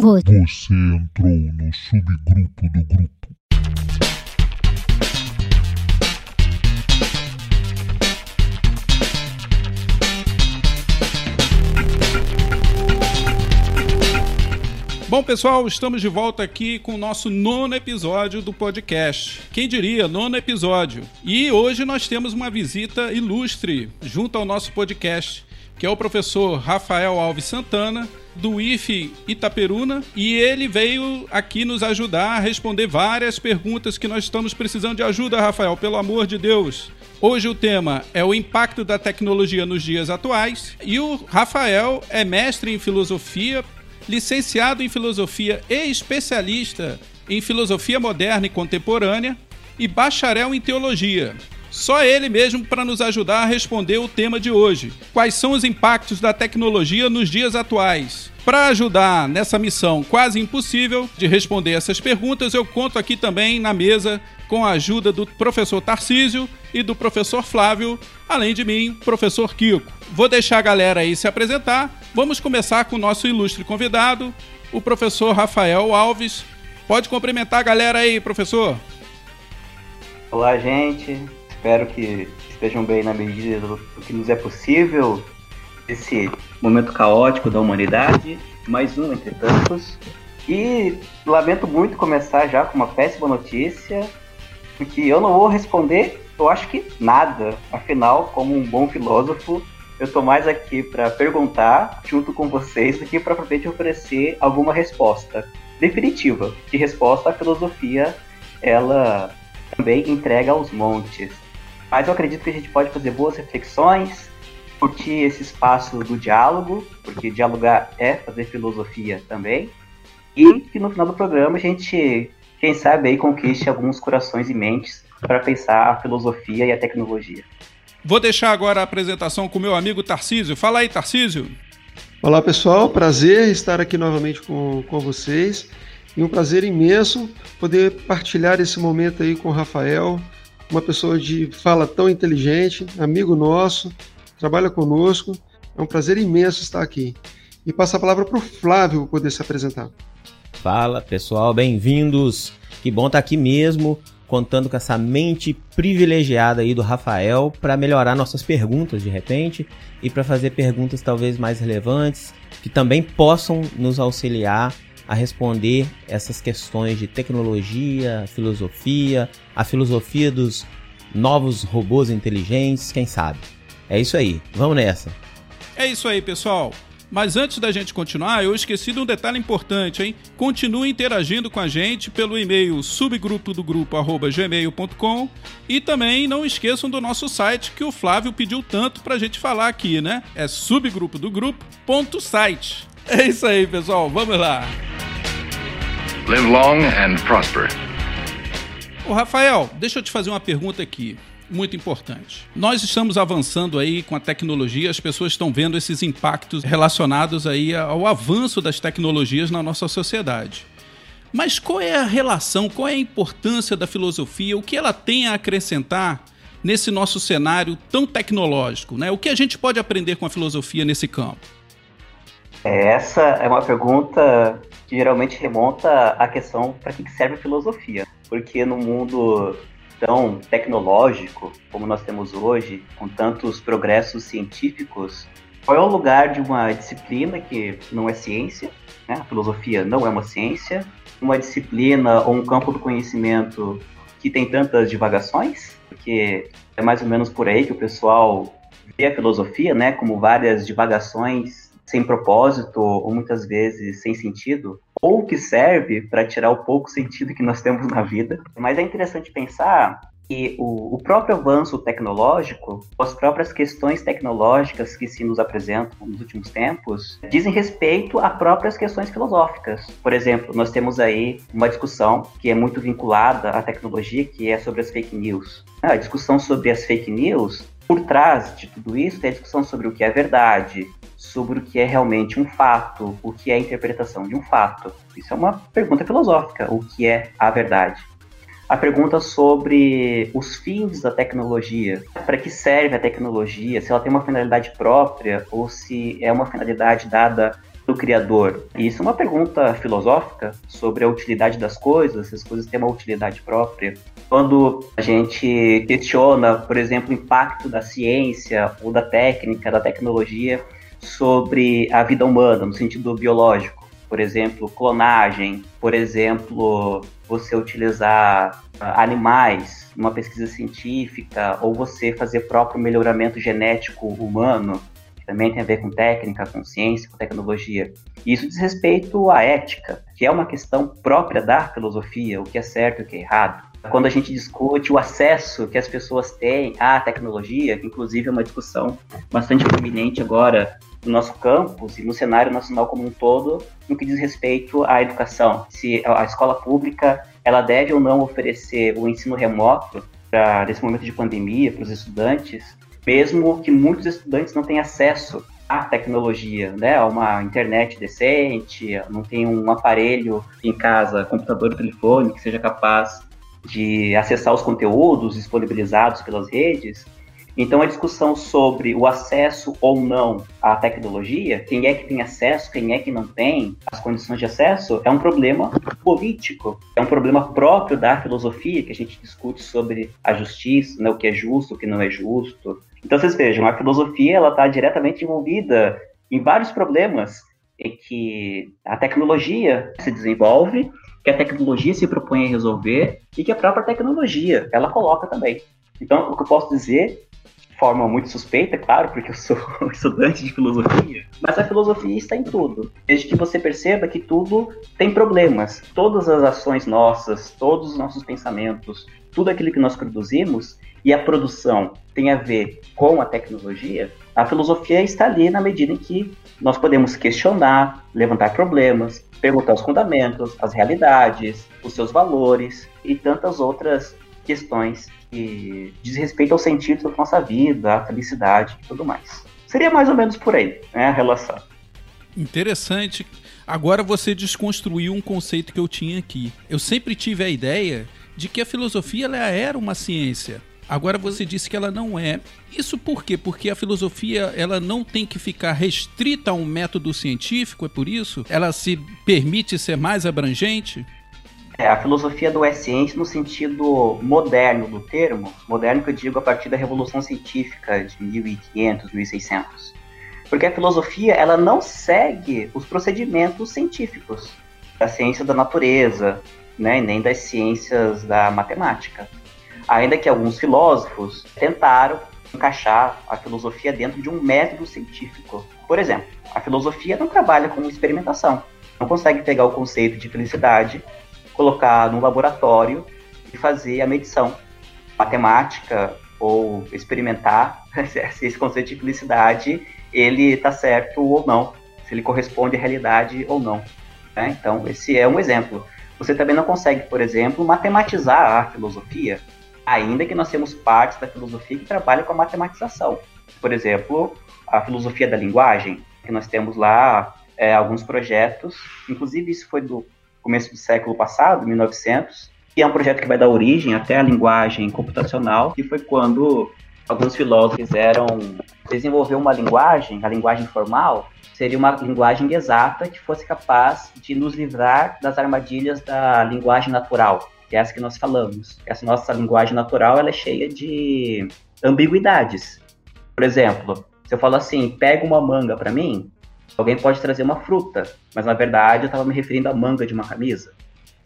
Você entrou no subgrupo do grupo. Bom, pessoal, estamos de volta aqui com o nosso nono episódio do podcast. Quem diria, nono episódio. E hoje nós temos uma visita ilustre junto ao nosso podcast, que é o professor Rafael Alves Santana, do IFE Itaperuna, e ele veio aqui nos ajudar a responder várias perguntas que nós estamos precisando de ajuda, Rafael, pelo amor de Deus. Hoje o tema é o impacto da tecnologia nos dias atuais e o Rafael é mestre em filosofia licenciado em filosofia e especialista em filosofia moderna e contemporânea e bacharel em teologia. Só ele mesmo para nos ajudar a responder o tema de hoje. Quais são os impactos da tecnologia nos dias atuais? Para ajudar nessa missão quase impossível de responder essas perguntas, eu conto aqui também na mesa com a ajuda do professor Tarcísio e do professor Flávio, além de mim, professor Kiko. Vou deixar a galera aí se apresentar. Vamos começar com o nosso ilustre convidado, o professor Rafael Alves. Pode cumprimentar a galera aí, professor. Olá, gente. Espero que estejam bem na medida do que nos é possível esse momento caótico da humanidade, mais um entre tantos. E lamento muito começar já com uma péssima notícia, porque eu não vou responder, eu acho que nada. Afinal, como um bom filósofo, eu estou mais aqui para perguntar junto com vocês do que para propriamente oferecer alguma resposta definitiva. De resposta, a filosofia ela também entrega aos montes. Mas eu acredito que a gente pode fazer boas reflexões, curtir esse espaço do diálogo, porque dialogar é fazer filosofia também. E que no final do programa a gente quem sabe aí conquiste alguns corações e mentes para pensar a filosofia e a tecnologia. Vou deixar agora a apresentação com meu amigo Tarcísio. Fala aí, Tarcísio. Olá, pessoal. Prazer estar aqui novamente com, com vocês. E um prazer imenso poder partilhar esse momento aí com o Rafael, uma pessoa de fala tão inteligente, amigo nosso, trabalha conosco. É um prazer imenso estar aqui. E passo a palavra para o Flávio poder se apresentar. Fala pessoal, bem-vindos. Que bom estar aqui mesmo, contando com essa mente privilegiada aí do Rafael para melhorar nossas perguntas de repente e para fazer perguntas talvez mais relevantes que também possam nos auxiliar a responder essas questões de tecnologia, filosofia, a filosofia dos novos robôs inteligentes, quem sabe. É isso aí, vamos nessa. É isso aí, pessoal. Mas antes da gente continuar, eu esqueci de um detalhe importante, hein? Continue interagindo com a gente pelo e-mail subgrupo do grupo gmail.com e também não esqueçam do nosso site que o Flávio pediu tanto pra gente falar aqui, né? É subgrupo do grupo.site. É isso aí, pessoal. Vamos lá. Live long and prosper. Ô, Rafael, deixa eu te fazer uma pergunta aqui muito importante. Nós estamos avançando aí com a tecnologia, as pessoas estão vendo esses impactos relacionados aí ao avanço das tecnologias na nossa sociedade. Mas qual é a relação, qual é a importância da filosofia, o que ela tem a acrescentar nesse nosso cenário tão tecnológico, né? O que a gente pode aprender com a filosofia nesse campo? Essa é uma pergunta que geralmente remonta à questão para que serve a filosofia. Porque no mundo tão tecnológico como nós temos hoje, com tantos progressos científicos, qual é o lugar de uma disciplina que não é ciência, né? a filosofia não é uma ciência, uma disciplina ou um campo do conhecimento que tem tantas divagações, porque é mais ou menos por aí que o pessoal vê a filosofia, né, como várias divagações sem propósito ou muitas vezes sem sentido, ou que serve para tirar o pouco sentido que nós temos na vida. Mas é interessante pensar que o, o, próprio avanço tecnológico, as próprias questões tecnológicas que se nos apresentam nos últimos tempos, dizem respeito a próprias questões filosóficas. Por exemplo, nós temos aí uma discussão que é muito vinculada à tecnologia, que é sobre as fake news. A discussão sobre as fake news, por trás de tudo isso, tem a discussão sobre o que é verdade, sobre o que é realmente um fato, o que é a interpretação de um fato. Isso é uma pergunta filosófica, o que é a verdade. A pergunta sobre os fins da tecnologia, para que serve a tecnologia, se ela tem uma finalidade própria ou se é uma finalidade dada do Criador? Isso é uma pergunta filosófica sobre a utilidade das coisas, se as coisas têm uma utilidade própria. Quando a gente questiona, por exemplo, o impacto da ciência ou da técnica, da tecnologia sobre a vida humana, no sentido biológico, por exemplo, clonagem, por exemplo, você utilizar ah, animais numa pesquisa científica ou você fazer próprio melhoramento genético humano, que também tem a ver com técnica, com ciência, com tecnologia. Isso diz respeito à ética, que é uma questão própria da filosofia, o que é certo e o que é errado. Quando a gente discute o acesso que as pessoas têm à tecnologia, que inclusive é uma discussão bastante prominente agora no nosso campus e no cenário nacional como um todo, no que diz respeito à educação. Se a escola pública ela deve ou não oferecer o ensino remoto para nesse momento de pandemia para os estudantes, mesmo que muitos estudantes não tenham acesso à tecnologia, né, a uma internet decente, não tem um aparelho em casa, computador, telefone que seja capaz de acessar os conteúdos disponibilizados pelas redes, então, a discussão sobre o acesso ou não à tecnologia, quem é que tem acesso, quem é que não tem, as condições de acesso, é um problema político, é um problema próprio da filosofia, que a gente discute sobre a justiça, né, o que é justo, o que não é justo. Então, vocês vejam, a filosofia ela está diretamente envolvida em vários problemas em que a tecnologia se desenvolve, que a tecnologia se propõe a resolver e que a própria tecnologia ela coloca também. Então, o que eu posso dizer forma muito suspeita, claro, porque eu sou estudante de filosofia, mas a filosofia está em tudo. Desde que você perceba que tudo tem problemas. Todas as ações nossas, todos os nossos pensamentos, tudo aquilo que nós produzimos e a produção tem a ver com a tecnologia, a filosofia está ali na medida em que nós podemos questionar, levantar problemas, perguntar os fundamentos, as realidades, os seus valores e tantas outras questões que diz respeito ao sentido da nossa vida, à felicidade e tudo mais. Seria mais ou menos por aí, né, a relação. Interessante. Agora você desconstruiu um conceito que eu tinha aqui. Eu sempre tive a ideia de que a filosofia ela era uma ciência. Agora você disse que ela não é. Isso por quê? Porque a filosofia ela não tem que ficar restrita a um método científico, é por isso? Ela se permite ser mais abrangente? É, a filosofia do é ciência no sentido moderno do termo, moderno que eu digo a partir da Revolução Científica de 1500, 1600. Porque a filosofia ela não segue os procedimentos científicos da ciência da natureza, né, nem das ciências da matemática. Ainda que alguns filósofos tentaram encaixar a filosofia dentro de um método científico. Por exemplo, a filosofia não trabalha com experimentação. Não consegue pegar o conceito de felicidade colocar no laboratório e fazer a medição matemática ou experimentar se esse conceito de felicidade ele está certo ou não, se ele corresponde à realidade ou não. Né? Então, esse é um exemplo. Você também não consegue, por exemplo, matematizar a filosofia, ainda que nós temos partes da filosofia que trabalham com a matematização. Por exemplo, a filosofia da linguagem, que nós temos lá é, alguns projetos, inclusive isso foi do começo do século passado, 1900, e é um projeto que vai dar origem até à linguagem computacional, que foi quando alguns filósofos fizeram desenvolver uma linguagem, a linguagem formal, seria uma linguagem exata que fosse capaz de nos livrar das armadilhas da linguagem natural, que é essa que nós falamos. Essa nossa linguagem natural ela é cheia de ambiguidades. Por exemplo, se eu falo assim, pega uma manga para mim, Alguém pode trazer uma fruta, mas na verdade eu estava me referindo à manga de uma camisa.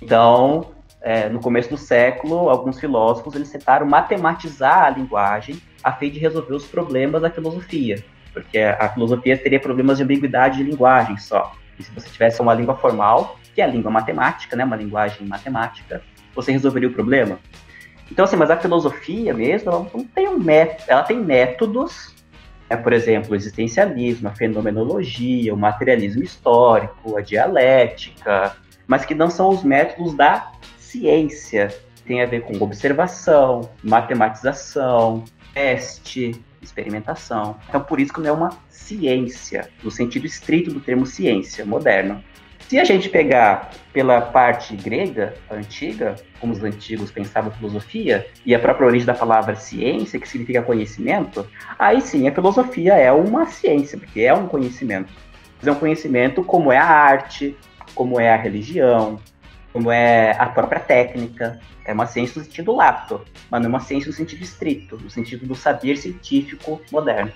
Então, é, no começo do século, alguns filósofos eles tentaram matematizar a linguagem a fim de resolver os problemas da filosofia, porque a filosofia teria problemas de ambiguidade de linguagem só. E se você tivesse uma língua formal, que é a língua matemática, né, uma linguagem matemática, você resolveria o problema. Então, assim, mas a filosofia mesmo, ela não tem um método, ela tem métodos é, por exemplo, o existencialismo, a fenomenologia, o materialismo histórico, a dialética, mas que não são os métodos da ciência. Tem a ver com observação, matematização, teste, experimentação. Então, por isso que não é uma ciência, no sentido estrito do termo ciência moderno. Se a gente pegar pela parte grega, antiga, como os antigos pensavam filosofia, e a própria origem da palavra ciência, que significa conhecimento, aí sim a filosofia é uma ciência, porque é um conhecimento. Mas é um conhecimento como é a arte, como é a religião, como é a própria técnica. É uma ciência no sentido lato, mas não é uma ciência no sentido estrito, no sentido do saber científico moderno.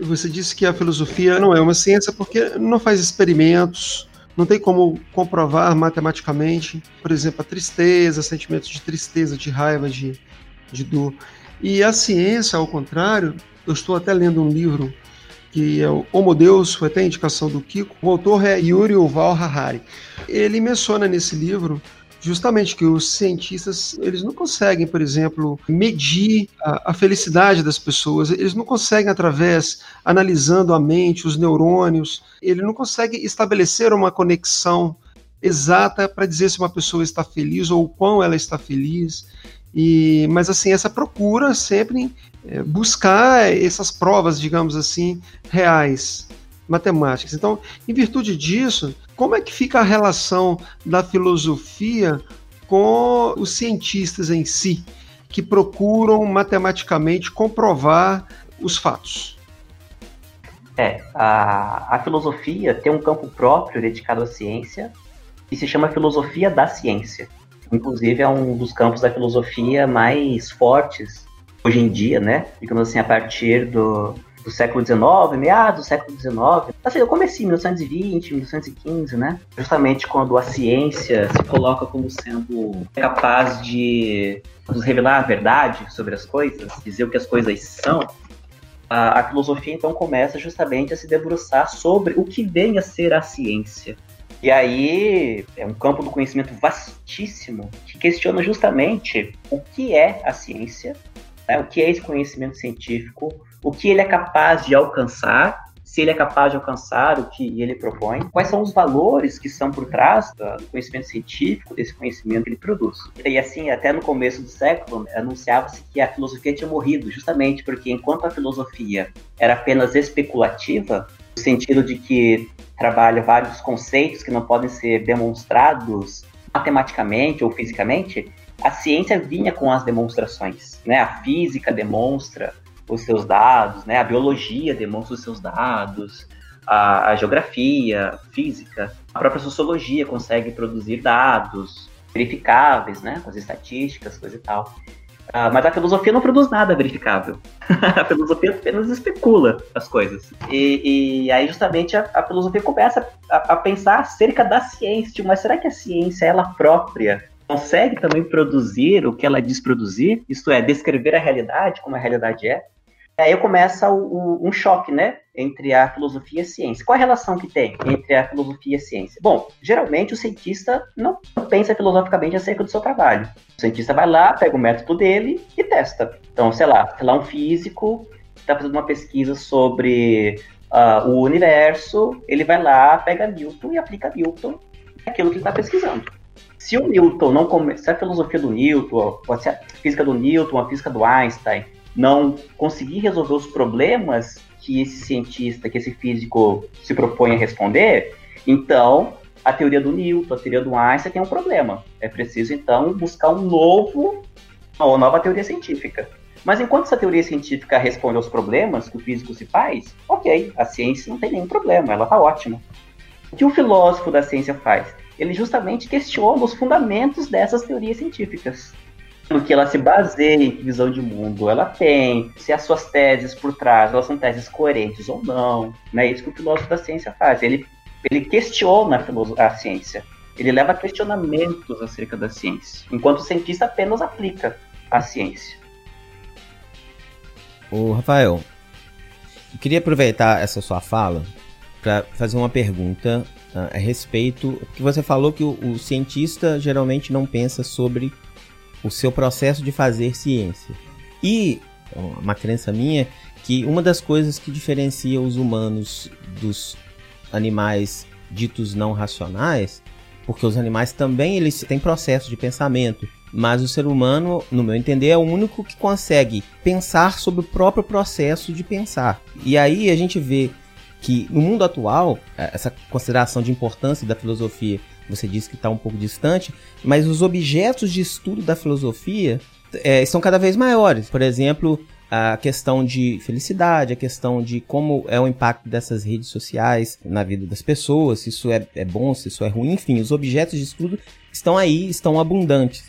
Você disse que a filosofia não é uma ciência porque não faz experimentos, não tem como comprovar matematicamente, por exemplo, a tristeza, sentimentos de tristeza, de raiva, de, de dor. E a ciência, ao contrário, eu estou até lendo um livro que é o Homo Deus, foi até a indicação do Kiko. O autor é Yuri Uval Harari. Ele menciona nesse livro justamente que os cientistas eles não conseguem, por exemplo, medir a, a, felicidade das pessoas. Eles não conseguem através analisando a mente, os neurônios. Ele não consegue estabelecer uma conexão exata para dizer se uma pessoa está feliz ou o quão ela está feliz. E, mas assim essa procura sempre é, buscar essas provas, digamos assim, reais matemáticas. Então, em virtude disso, como é que fica a relação da filosofia com os cientistas em si, que procuram matematicamente comprovar os fatos? É, a, a filosofia tem um campo próprio dedicado à ciência e se chama filosofia da ciência. Inclusive é um dos campos da filosofia mais fortes hoje em dia, né? Digamos assim, a partir do, do século XIX, meados do século XIX, assim, eu comecei em 1920, 1915, né? Justamente quando a ciência se coloca como sendo capaz de nos revelar a verdade sobre as coisas, dizer o que as coisas são, a, a filosofia então começa justamente a se debruçar sobre o que vem a ser a ciência. E aí é um campo do conhecimento vastíssimo que questiona justamente o que é a ciência, né? o que é esse conhecimento científico, o que ele é capaz de alcançar, se ele é capaz de alcançar o que ele propõe, quais são os valores que são por trás do conhecimento científico, desse conhecimento que ele produz. E assim, até no começo do século, anunciava-se que a filosofia tinha morrido, justamente porque enquanto a filosofia era apenas especulativa, no sentido de que trabalha vários conceitos que não podem ser demonstrados matematicamente ou fisicamente, a ciência vinha com as demonstrações, né? A física demonstra, os seus dados, né? A biologia demonstra os seus dados, a, a geografia, a física, a própria sociologia consegue produzir dados verificáveis, né? Com as estatísticas, coisa e tal. Uh, mas a filosofia não produz nada verificável. a filosofia apenas especula as coisas. E, e aí, justamente, a, a filosofia começa a, a, pensar acerca da ciência. Tipo, mas será que a ciência, ela própria, consegue também produzir o que ela diz produzir? Isto é, descrever a realidade como a realidade é? Aí começa o, o, um choque, né, entre a filosofia e a ciência. Qual a relação que tem entre a filosofia e a ciência? Bom, geralmente o cientista não pensa filosoficamente acerca do seu trabalho. O cientista vai lá, pega o método dele e testa. Então, sei lá, sei lá um físico está fazendo uma pesquisa sobre uh, o universo, ele vai lá, pega Newton e aplica Newton naquilo que ele está pesquisando. Se o Newton não come... se a filosofia do Newton, ou se a física do Newton, a física do Einstein não conseguir resolver os problemas que esse cientista, que esse físico se propõe a responder, então a teoria do Newton, a teoria do Einstein tem um problema. É preciso então buscar um novo, uma nova teoria científica. Mas enquanto essa teoria científica responde aos problemas que o físico se faz, ok, a ciência não tem nenhum problema, ela está ótima. O que o filósofo da ciência faz? Ele justamente questiona os fundamentos dessas teorias científicas no que ela se baseia, em que visão de mundo ela tem, se as suas teses por trás elas são teses coerentes ou não. É isso que o filósofo da ciência faz. Ele, ele questiona a, ciência. Ele leva questionamentos acerca da ciência, enquanto o cientista apenas aplica a ciência. O Rafael, eu queria aproveitar essa sua fala para fazer uma pergunta uh, a respeito que você falou que o, o cientista geralmente não pensa sobre o seu processo de fazer ciência. E uma crença minha que uma das coisas que diferencia os humanos dos animais ditos não racionais, porque os animais também eles têm processo de pensamento, mas o ser humano, no meu entender, é o único que consegue pensar sobre o próprio processo de pensar. E aí a gente vê que no mundo atual, essa consideração de importância da filosofia você disse que está um pouco distante, mas os objetos de estudo da filosofia é, são cada vez maiores. Por exemplo, a questão de felicidade, a questão de como é o impacto dessas redes sociais na vida das pessoas, se isso é, é bom, se isso é ruim, enfim, os objetos de estudo estão aí, estão abundantes.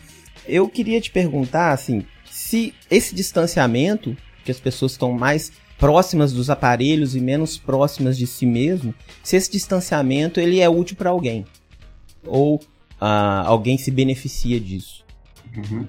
Eu queria te perguntar, assim, se esse distanciamento, que as pessoas estão mais próximas dos aparelhos e menos próximas de si mesmo, se esse distanciamento ele é útil para alguém ou ah, alguém se beneficia disso. Uhum.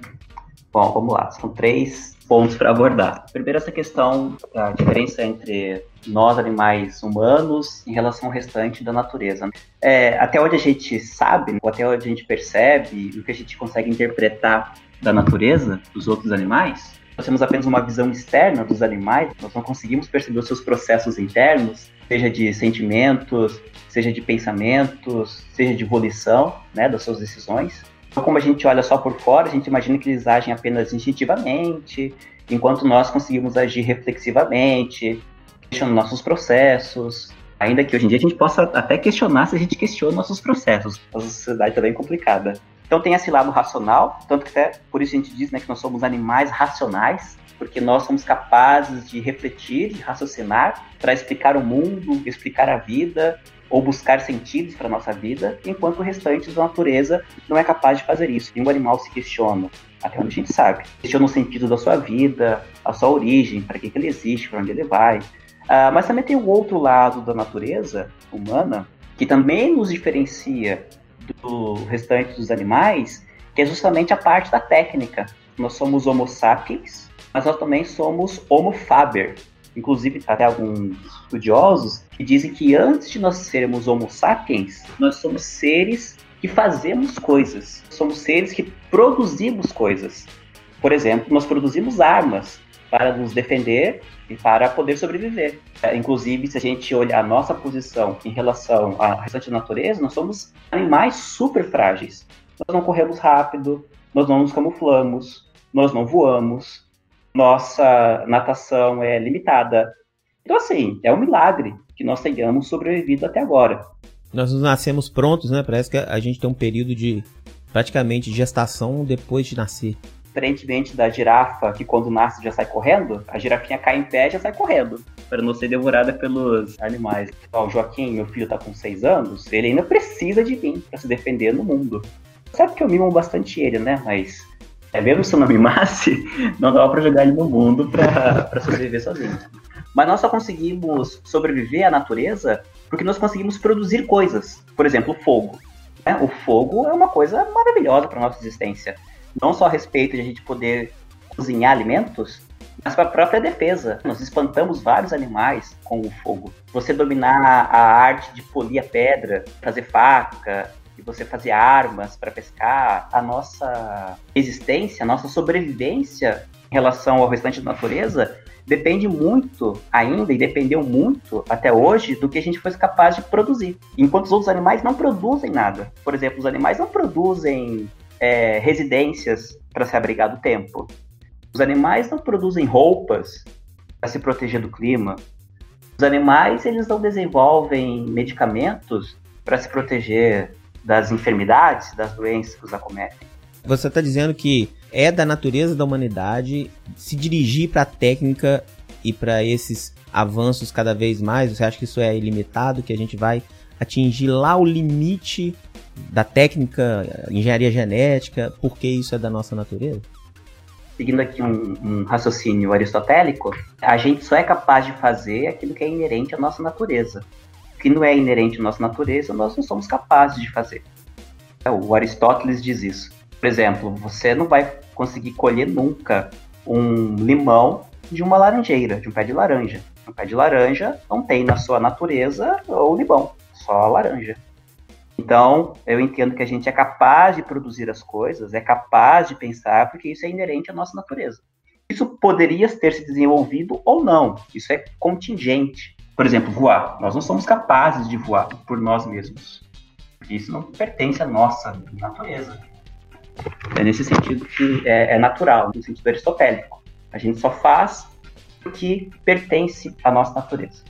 Bom, vamos lá. São três pontos para abordar. Primeiro, essa questão da diferença entre nós, animais humanos, em relação ao restante da natureza. É, até onde a gente sabe, ou até onde a gente percebe, o que a gente consegue interpretar da natureza, dos outros animais, nós temos apenas uma visão externa dos animais, nós não conseguimos perceber os seus processos internos, seja de sentimentos, seja de pensamentos, seja de volição, né, das suas decisões. Então, como a gente olha só por fora, a gente imagina que eles agem apenas instintivamente, enquanto nós conseguimos agir reflexivamente, questionando nossos processos. Ainda que hoje em dia a gente possa até questionar se a gente questiona nossos processos. A sociedade está bem complicada. Então tem esse lado racional, tanto que até por isso a gente diz né, que nós somos animais racionais, porque nós somos capazes de refletir, de raciocinar para explicar o mundo, explicar a vida ou buscar sentidos para nossa vida, enquanto o restante da natureza não é capaz de fazer isso. Nenhum animal se questiona, até onde a gente sabe. Questiona o sentido da sua vida, a sua origem, para que, que ele existe, para onde ele vai. Uh, mas também tem o outro lado da natureza humana, que também nos diferencia do restante dos animais, que é justamente a parte da técnica. Nós somos Homo sapiens, mas nós também somos Homo faber. Inclusive, até alguns estudiosos que dizem que antes de nós sermos Homo sapiens, nós somos seres que fazemos coisas. Somos seres que produzimos coisas. Por exemplo, nós produzimos armas para nos defender e para poder sobreviver. É, inclusive, se a gente olhar a nossa posição em relação à restante natureza, nós somos animais super frágeis. Nós não corremos rápido, nós não nos camuflamos, nós não voamos, nossa natação é limitada. Então, assim, é um milagre que nós tenhamos sobrevivido até agora. Nós nascemos prontos, né? Parece que a gente tem um período de praticamente gestação depois de nascer. Diferentemente da girafa, que quando nasce já sai correndo, a girafinha cai em pé e já sai correndo, para não ser devorada pelos animais. Ó, o Joaquim, meu filho, tá com 6 anos, ele ainda precisa de mim para se defender no mundo. Sabe que eu mimo bastante ele, né? Mas é mesmo se eu não mimasse, não dava para jogar ele no mundo para sobreviver sozinho. Mas nós só conseguimos sobreviver à natureza porque nós conseguimos produzir coisas. Por exemplo, fogo. Né? O fogo é uma coisa maravilhosa para nossa existência. Não só a respeito de a gente poder cozinhar alimentos, mas para a própria defesa. Nós espantamos vários animais com o fogo. Você dominar a arte de polir a pedra, fazer faca, você fazer armas para pescar, a nossa existência, a nossa sobrevivência em relação ao restante da natureza depende muito ainda e dependeu muito até hoje do que a gente foi capaz de produzir. Enquanto os outros animais não produzem nada. Por exemplo, os animais não produzem é, residências para se abrigar do tempo. Os animais não produzem roupas para se proteger do clima. Os animais eles não desenvolvem medicamentos para se proteger das enfermidades, das doenças que os acometem. Você está dizendo que é da natureza da humanidade se dirigir para a técnica e para esses avanços cada vez mais? Você acha que isso é ilimitado, que a gente vai atingir lá o limite da técnica, engenharia genética, porque isso é da nossa natureza? Seguindo aqui um, um raciocínio aristotélico, a gente só é capaz de fazer aquilo que é inerente à nossa natureza. Que não é inerente à nossa natureza, nós não somos capazes de fazer. O Aristóteles diz isso. Por exemplo, você não vai conseguir colher nunca um limão de uma laranjeira, de um pé de laranja. Um pé de laranja não tem na sua natureza o limão, só a laranja. Então, eu entendo que a gente é capaz de produzir as coisas, é capaz de pensar, porque isso é inerente à nossa natureza. Isso poderia ter se desenvolvido ou não, isso é contingente. Por exemplo, voar. Nós não somos capazes de voar por nós mesmos. Isso não pertence à nossa natureza. É nesse sentido que é, é natural, no sentido aristotélico. A gente só faz o que pertence à nossa natureza.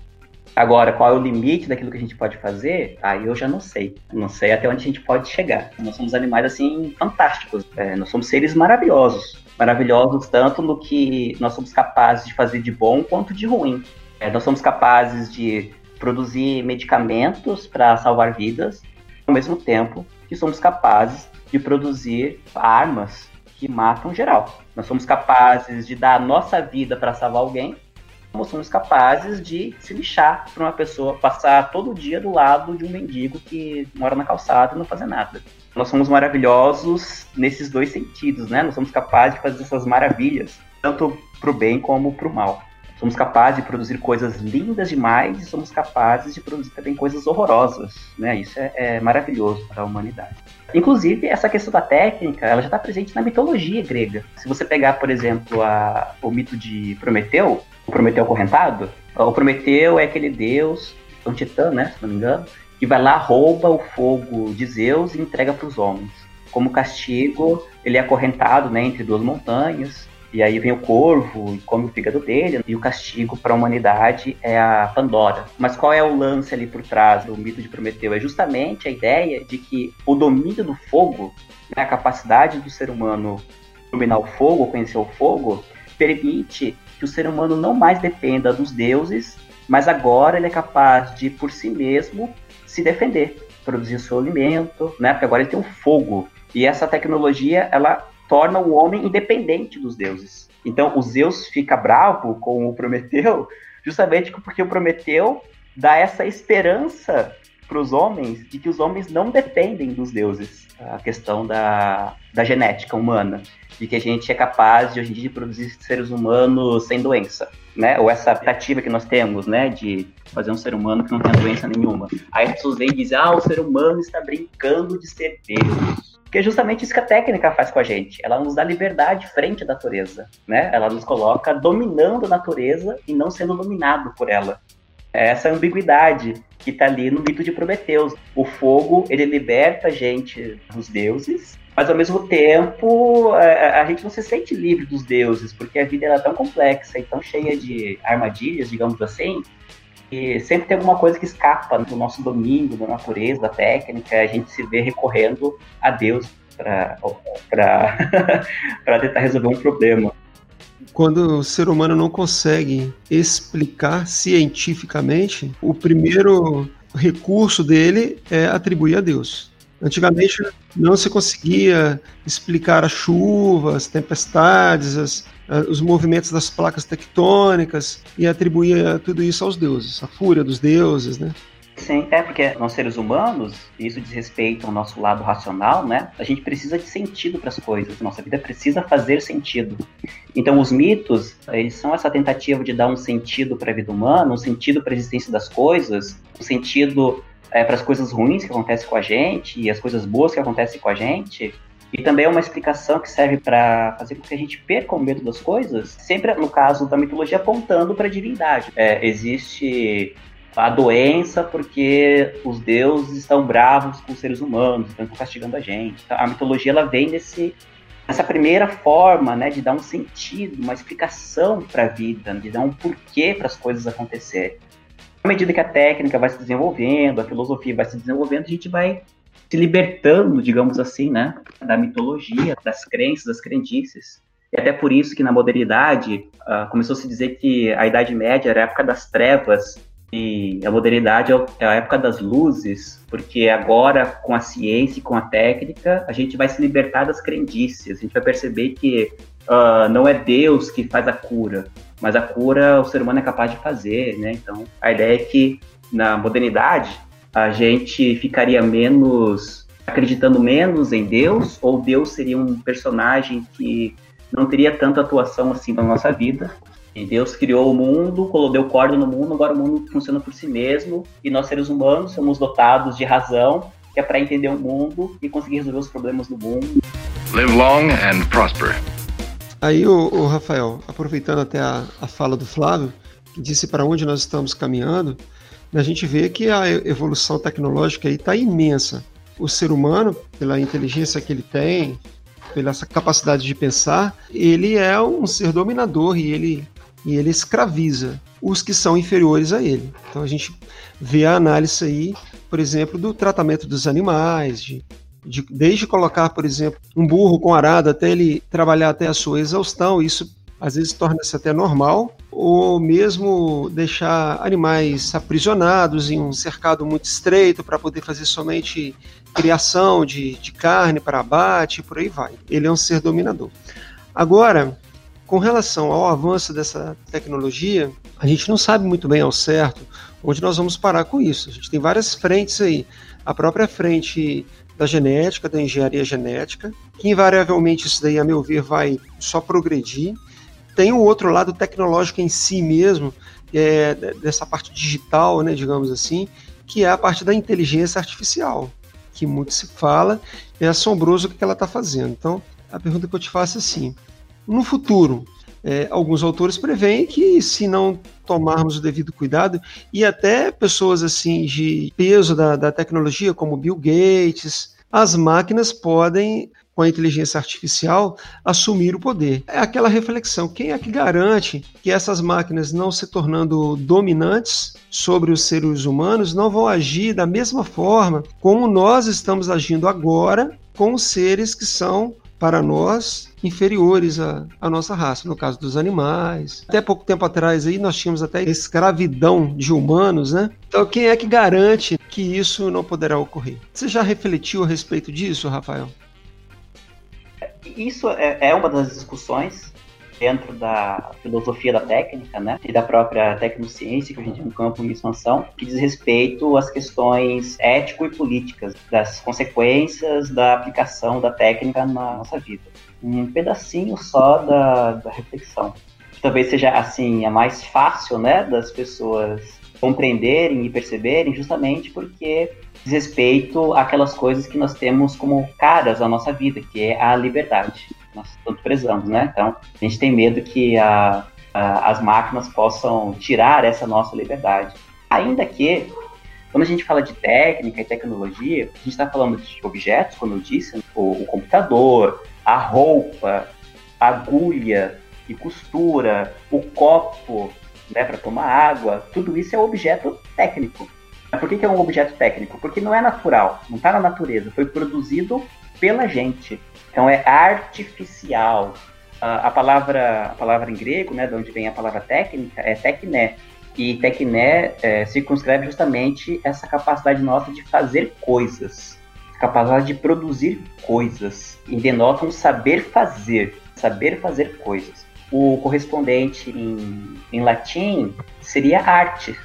Agora, qual é o limite daquilo que a gente pode fazer? Aí eu já não sei. Não sei até onde a gente pode chegar. Nós somos animais, assim, fantásticos. É, nós somos seres maravilhosos. maravilhosos tanto no que nós somos capazes de fazer de bom quanto de ruim. É, nós somos capazes de produzir medicamentos para salvar vidas, ao mesmo tempo que somos capazes de produzir armas que matam geral. Nós somos capazes de dar a nossa vida para salvar alguém, como somos capazes de se lixar para uma pessoa passar todo dia do lado de um mendigo que mora na calçada e não fazer nada. Nós somos maravilhosos nesses dois sentidos, né? Nós somos capazes de fazer essas maravilhas, tanto para o bem como para o mal. Somos capazes de produzir coisas lindas demais e somos capazes de produzir também coisas horrorosas, né? Isso é, é maravilhoso para a humanidade. Inclusive, essa questão da técnica, ela já está presente na mitologia grega. Se você pegar, por exemplo, a, o mito de Prometeu, o Prometeu acorrentado, o Prometeu é aquele deus, um titã, né, se não me engano, que vai lá, rouba o fogo de Zeus e entrega para os homens. Como castigo, ele é acorrentado né, entre duas montanhas, e aí vem o corvo e come o fígado dele, e o castigo para a humanidade é a Pandora. Mas qual é o lance ali por trás do mito de Prometeu? É justamente a ideia de que o domínio do fogo, né, a capacidade do ser humano dominar o fogo, conhecer o fogo, permite que o ser humano não mais dependa dos deuses, mas agora ele é capaz de, por si mesmo, se defender, produzir seu alimento, né? Porque agora ele tem um fogo. E essa tecnologia, ela torna o homem independente dos deuses. Então, o Zeus fica bravo com o Prometeu, justamente porque o Prometeu dá essa esperança para os homens de que os homens não dependem dos deuses. A questão da, da genética humana, de que a gente é capaz de hoje em dia de produzir seres humanos sem doença, né? Ou essa expectativa que nós temos, né, de fazer um ser humano que não tem doença nenhuma. Aí as pessoas vêm e dizem: "Ah, o ser humano está brincando de ser Deus". Porque é justamente isso que a técnica faz com a gente. Ela nos dá liberdade frente à natureza, né? Ela nos coloca dominando a natureza e não sendo dominado por ela. É essa ambiguidade que está ali no mito de Prometeus. O fogo, ele liberta a gente dos deuses, mas ao mesmo tempo a, a, gente não se sente livre dos deuses, porque a vida é tão complexa e tão cheia de armadilhas, digamos assim, que sempre tem alguma coisa que escapa do nosso domínio, da natureza, da técnica, a gente se vê recorrendo a Deus para tentar resolver um problema. Quando o ser humano não consegue explicar cientificamente, o primeiro recurso dele é atribuir a Deus. Antigamente não se conseguia explicar as chuvas, as tempestades, as, os movimentos das placas tectônicas e atribuía tudo isso aos deuses, a fúria dos deuses, né? Sim, é porque nós seres humanos, isso diz respeito ao nosso lado racional, né? A gente precisa de sentido para as coisas, nossa vida precisa fazer sentido. Então, os mitos, eles são essa tentativa de dar um sentido para a vida humana, um sentido para a existência das coisas, um sentido é, para as coisas ruins que acontecem com a gente e as coisas boas que acontecem com a gente. E também é uma explicação que serve para fazer com que a gente perca o medo das coisas, sempre no caso da mitologia apontando para a divindade. É, existe a doença porque os deuses estão bravos com os seres humanos, então estão castigando a gente. Então, a mitologia ela vem nesse essa primeira forma, né, de dar um sentido, uma explicação para a vida, de dar um porquê para as coisas acontecerem. À medida que a técnica vai se desenvolvendo, a filosofia vai se desenvolvendo, a gente vai se libertando, digamos assim, né, da mitologia, das crenças, das crendices. E até por isso que na modernidade uh, começou a se dizer que a Idade Média era a época das trevas e a modernidade é, é a época das luzes, porque agora com a ciência e com a técnica a gente vai se libertar das crendices, a gente vai perceber que uh, não é Deus que faz a cura, mas a cura o ser humano é capaz de fazer, né? Então a ideia é que na modernidade a gente ficaria menos acreditando menos em Deus ou Deus seria um personagem que não teria tanta atuação assim na nossa vida. E Deus criou o mundo, deu corda no mundo, agora o mundo funciona por si mesmo e nós seres humanos somos dotados de razão que é para entender o mundo e conseguir resolver os problemas do mundo. Live long and prosper. Aí o, o Rafael, aproveitando até a, a fala do Flávio, que disse para onde nós estamos caminhando, a gente vê que a evolução tecnológica está imensa. O ser humano, pela inteligência que ele tem, pela essa capacidade de pensar, ele é um ser dominador e ele, e ele escraviza os que são inferiores a ele. Então a gente vê a análise aí, por exemplo, do tratamento dos animais, de de, desde colocar, por exemplo, um burro com arado até ele trabalhar até a sua exaustão, isso às vezes torna-se até normal, ou mesmo deixar animais aprisionados em um cercado muito estreito para poder fazer somente criação de, de carne para abate, por aí vai. Ele é um ser dominador. Agora, com relação ao avanço dessa tecnologia, a gente não sabe muito bem ao certo onde nós vamos parar com isso. A gente tem várias frentes aí. A própria frente da genética, da engenharia genética, que invariavelmente isso daí, a meu ver, vai só progredir. Tem o outro lado tecnológico em si mesmo, é, dessa parte digital, né, digamos assim, que é a parte da inteligência artificial, que muito se fala, é assombroso o que ela está fazendo. Então, a pergunta que eu te faço é assim: no futuro, é, alguns autores preveem que se não tomarmos o devido cuidado, e até pessoas assim de peso da, da tecnologia, como Bill Gates, as máquinas podem com a inteligência artificial, assumir o poder. É aquela reflexão: quem é que garante que essas máquinas, não se tornando dominantes sobre os seres humanos, não vão agir da mesma forma como nós estamos agindo agora com os seres que são para nós inferiores à, à, nossa raça, no caso dos animais. Até pouco tempo atrás aí nós tínhamos até escravidão de humanos, né? Então quem é que garante que isso não poderá ocorrer? Você já refletiu a respeito disso, Rafael? Isso é, é uma das discussões dentro da filosofia da técnica, né, e da própria tecnociência, que a gente é um campo em expansão, que diz respeito às questões ético e políticas, das consequências da aplicação da técnica na nossa vida. Um pedacinho só da, da reflexão. Talvez seja, assim, a mais fácil, né, das pessoas compreenderem e perceberem, justamente porque diz respeito àquelas coisas que nós temos como caras à nossa vida, que é a liberdade. Nós tanto prezamos, né? Então, a gente tem medo que a, a, as máquinas possam tirar essa nossa liberdade. Ainda que, quando a gente fala de técnica e tecnologia, a gente está falando de objetos, como eu disse, o, o computador, a roupa, a agulha e costura, o copo, né, para tomar água, tudo isso é objeto técnico. Por que, que é um objeto técnico? Porque não é natural, não está na natureza, foi produzido pela gente. Então é artificial. A, palavra, a palavra em grego, né, de onde vem a palavra técnica, é tecné. E tecné é, circunscreve justamente essa capacidade nossa de fazer coisas, capacidade de produzir coisas, e denota um saber fazer, saber fazer coisas. O correspondente em, em latim seria arte,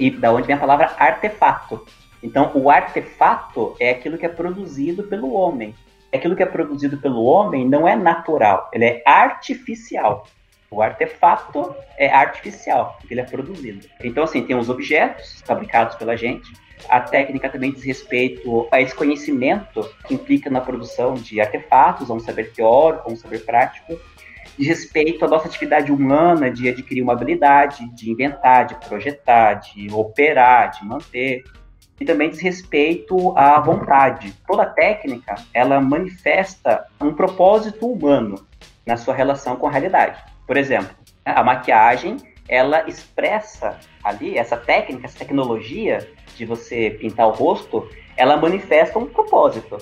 e da onde vem a palavra artefato. Então, o artefato é aquilo que é produzido pelo homem. Aquilo que é produzido pelo homem não é natural, ele é artificial. O artefato é artificial, ele é produzido. Então, assim, tem os objetos fabricados pela gente. A técnica também diz respeito a esse conhecimento que implica na produção de artefatos, um saber teórico, um saber prático de respeito à nossa atividade humana de adquirir uma habilidade, de inventar, de projetar, de operar, de manter. E também diz respeito à vontade. Toda técnica, ela manifesta um propósito humano na sua relação com a realidade. Por exemplo, a maquiagem, ela expressa ali, essa técnica, essa tecnologia de você pintar o rosto, ela manifesta um propósito.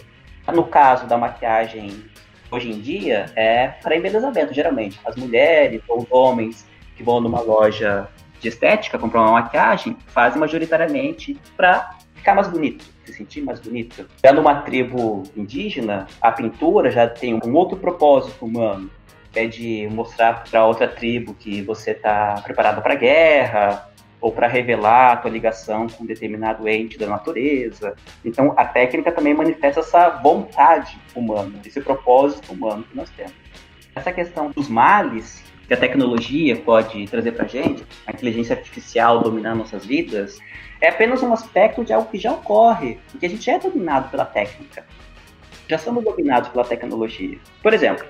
No caso da maquiagem hoje em dia é para embelezamento, geralmente. As mulheres ou os homens que vão numa loja de estética comprar uma maquiagem fazem majoritariamente para ficar mais bonito, se sentir mais bonito. Já numa tribo indígena, a pintura já tem um outro propósito humano, é de mostrar para outra tribo que você está preparado para guerra, ou para revelar a tua ligação com um determinado ente da natureza. Então, a técnica também manifesta essa vontade humana, esse propósito humano que nós temos. Essa questão dos males que a tecnologia pode trazer para a gente, a inteligência artificial dominar nossas vidas, é apenas um aspecto de algo que já ocorre, porque a gente é dominado pela técnica. Já somos dominados pela tecnologia. Por exemplo,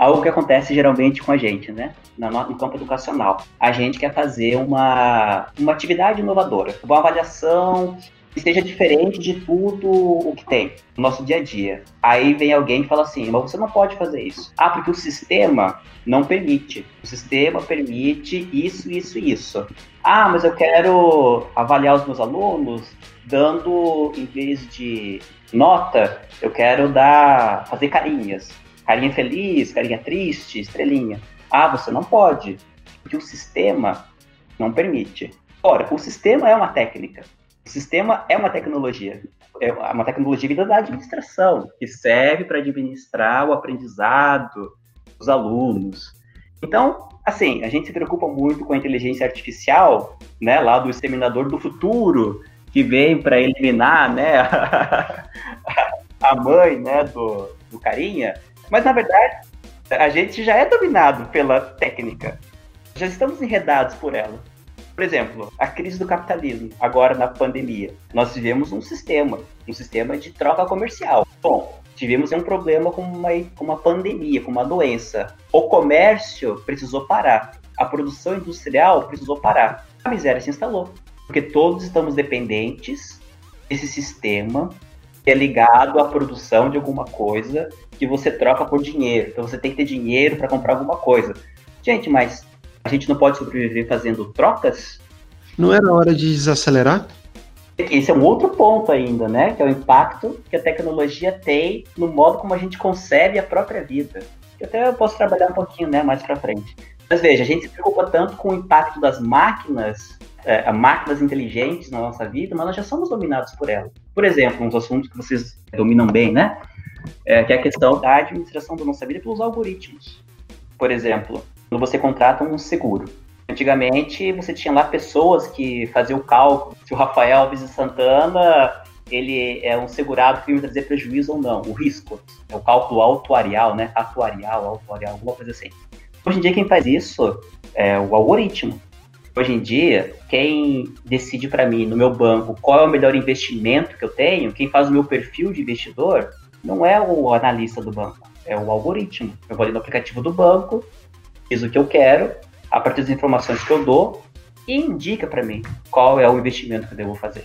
algo que acontece geralmente com a gente, né? No, campo educacional. A gente quer fazer uma, uma atividade inovadora, uma avaliação que esteja diferente de tudo o que tem no nosso dia a dia. Aí vem alguém e fala assim, mas você não pode fazer isso. Ah, porque o sistema não permite. O sistema permite isso, isso e isso. Ah, mas eu quero avaliar os meus alunos dando, em vez de nota, eu quero dar, fazer carinhas. Carinha feliz, carinha triste, estrelinha. Ah, você não pode, porque o sistema não permite. Ora, o sistema é uma técnica. O sistema é uma tecnologia. É uma tecnologia da administração, que serve para administrar o aprendizado dos alunos. Então, assim, a gente se preocupa muito com a inteligência artificial, né, lá do exterminador do futuro, que vem para eliminar, né, a mãe, né, do, do carinha. Mas, na verdade, a gente já é dominado pela técnica. Já estamos enredados por ela. Por exemplo, a crise do capitalismo, agora na pandemia. Nós tivemos um sistema, um sistema de troca comercial. Bom, tivemos um problema com uma, com uma pandemia, com uma doença. O comércio precisou parar. A produção industrial precisou parar. A miséria se instalou. Porque todos estamos dependentes desse sistema que é ligado à produção de alguma coisa que você troca por dinheiro. Então você tem que ter dinheiro para comprar alguma coisa. Gente, mas a gente não pode sobreviver fazendo trocas? Não era hora de desacelerar? Esse é um outro ponto ainda, né? Que é o impacto que a tecnologia tem no modo como a gente concebe a própria vida. Que até eu posso trabalhar um pouquinho, né, mais para frente. Mas veja, a gente se preocupa tanto com o impacto das máquinas, é, máquinas inteligentes na nossa vida, mas nós já somos dominados por elas. Por exemplo, dos assuntos que vocês dominam bem, né? É, que é a questão da administração da nossa vida pelos algoritmos. Por exemplo, quando você contrata um seguro. Antigamente, você tinha lá pessoas que faziam o cálculo se o Rafael Alves de Santana ele é um segurado que vai trazer prejuízo ou não, o risco. É o cálculo autuarial, né? Atuarial, autuarial, alguma coisa assim. Hoje em dia, quem faz isso é o algoritmo. Hoje em dia, quem decide para mim no meu banco qual é o melhor investimento que eu tenho, quem faz o meu perfil de investidor, não é o analista do banco, é o algoritmo. Eu vou ali no aplicativo do banco, fiz o que eu quero, a partir das informações que eu dou, e indica para mim qual é o investimento que eu devo fazer.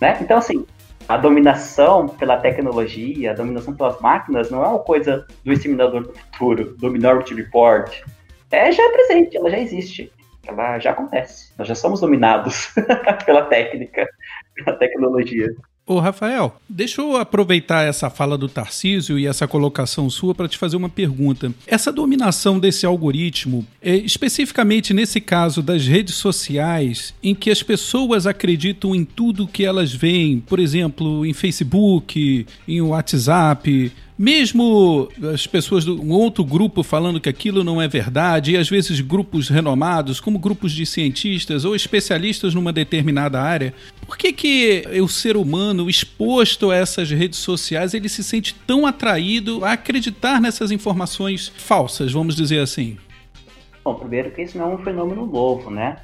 Né? Então, assim, a dominação pela tecnologia, a dominação pelas máquinas, não é uma coisa do exterminador do futuro, do Minority Report. É, já é presente, ela já existe, ela já acontece. Nós já somos dominados pela técnica, pela tecnologia. Ô, Rafael, deixa eu aproveitar essa fala do Tarcísio e essa colocação sua para te fazer uma pergunta. Essa dominação desse algoritmo, é, especificamente nesse caso das redes sociais, em que as pessoas acreditam em tudo que elas veem, por exemplo, em Facebook, em WhatsApp, mesmo as pessoas de um outro grupo falando que aquilo não é verdade, e às vezes grupos renomados, como grupos de cientistas ou especialistas numa determinada área, por que, que o ser humano exposto a essas redes sociais ele se sente tão atraído a acreditar nessas informações falsas, vamos dizer assim? Bom, primeiro que isso não é um fenômeno novo, né?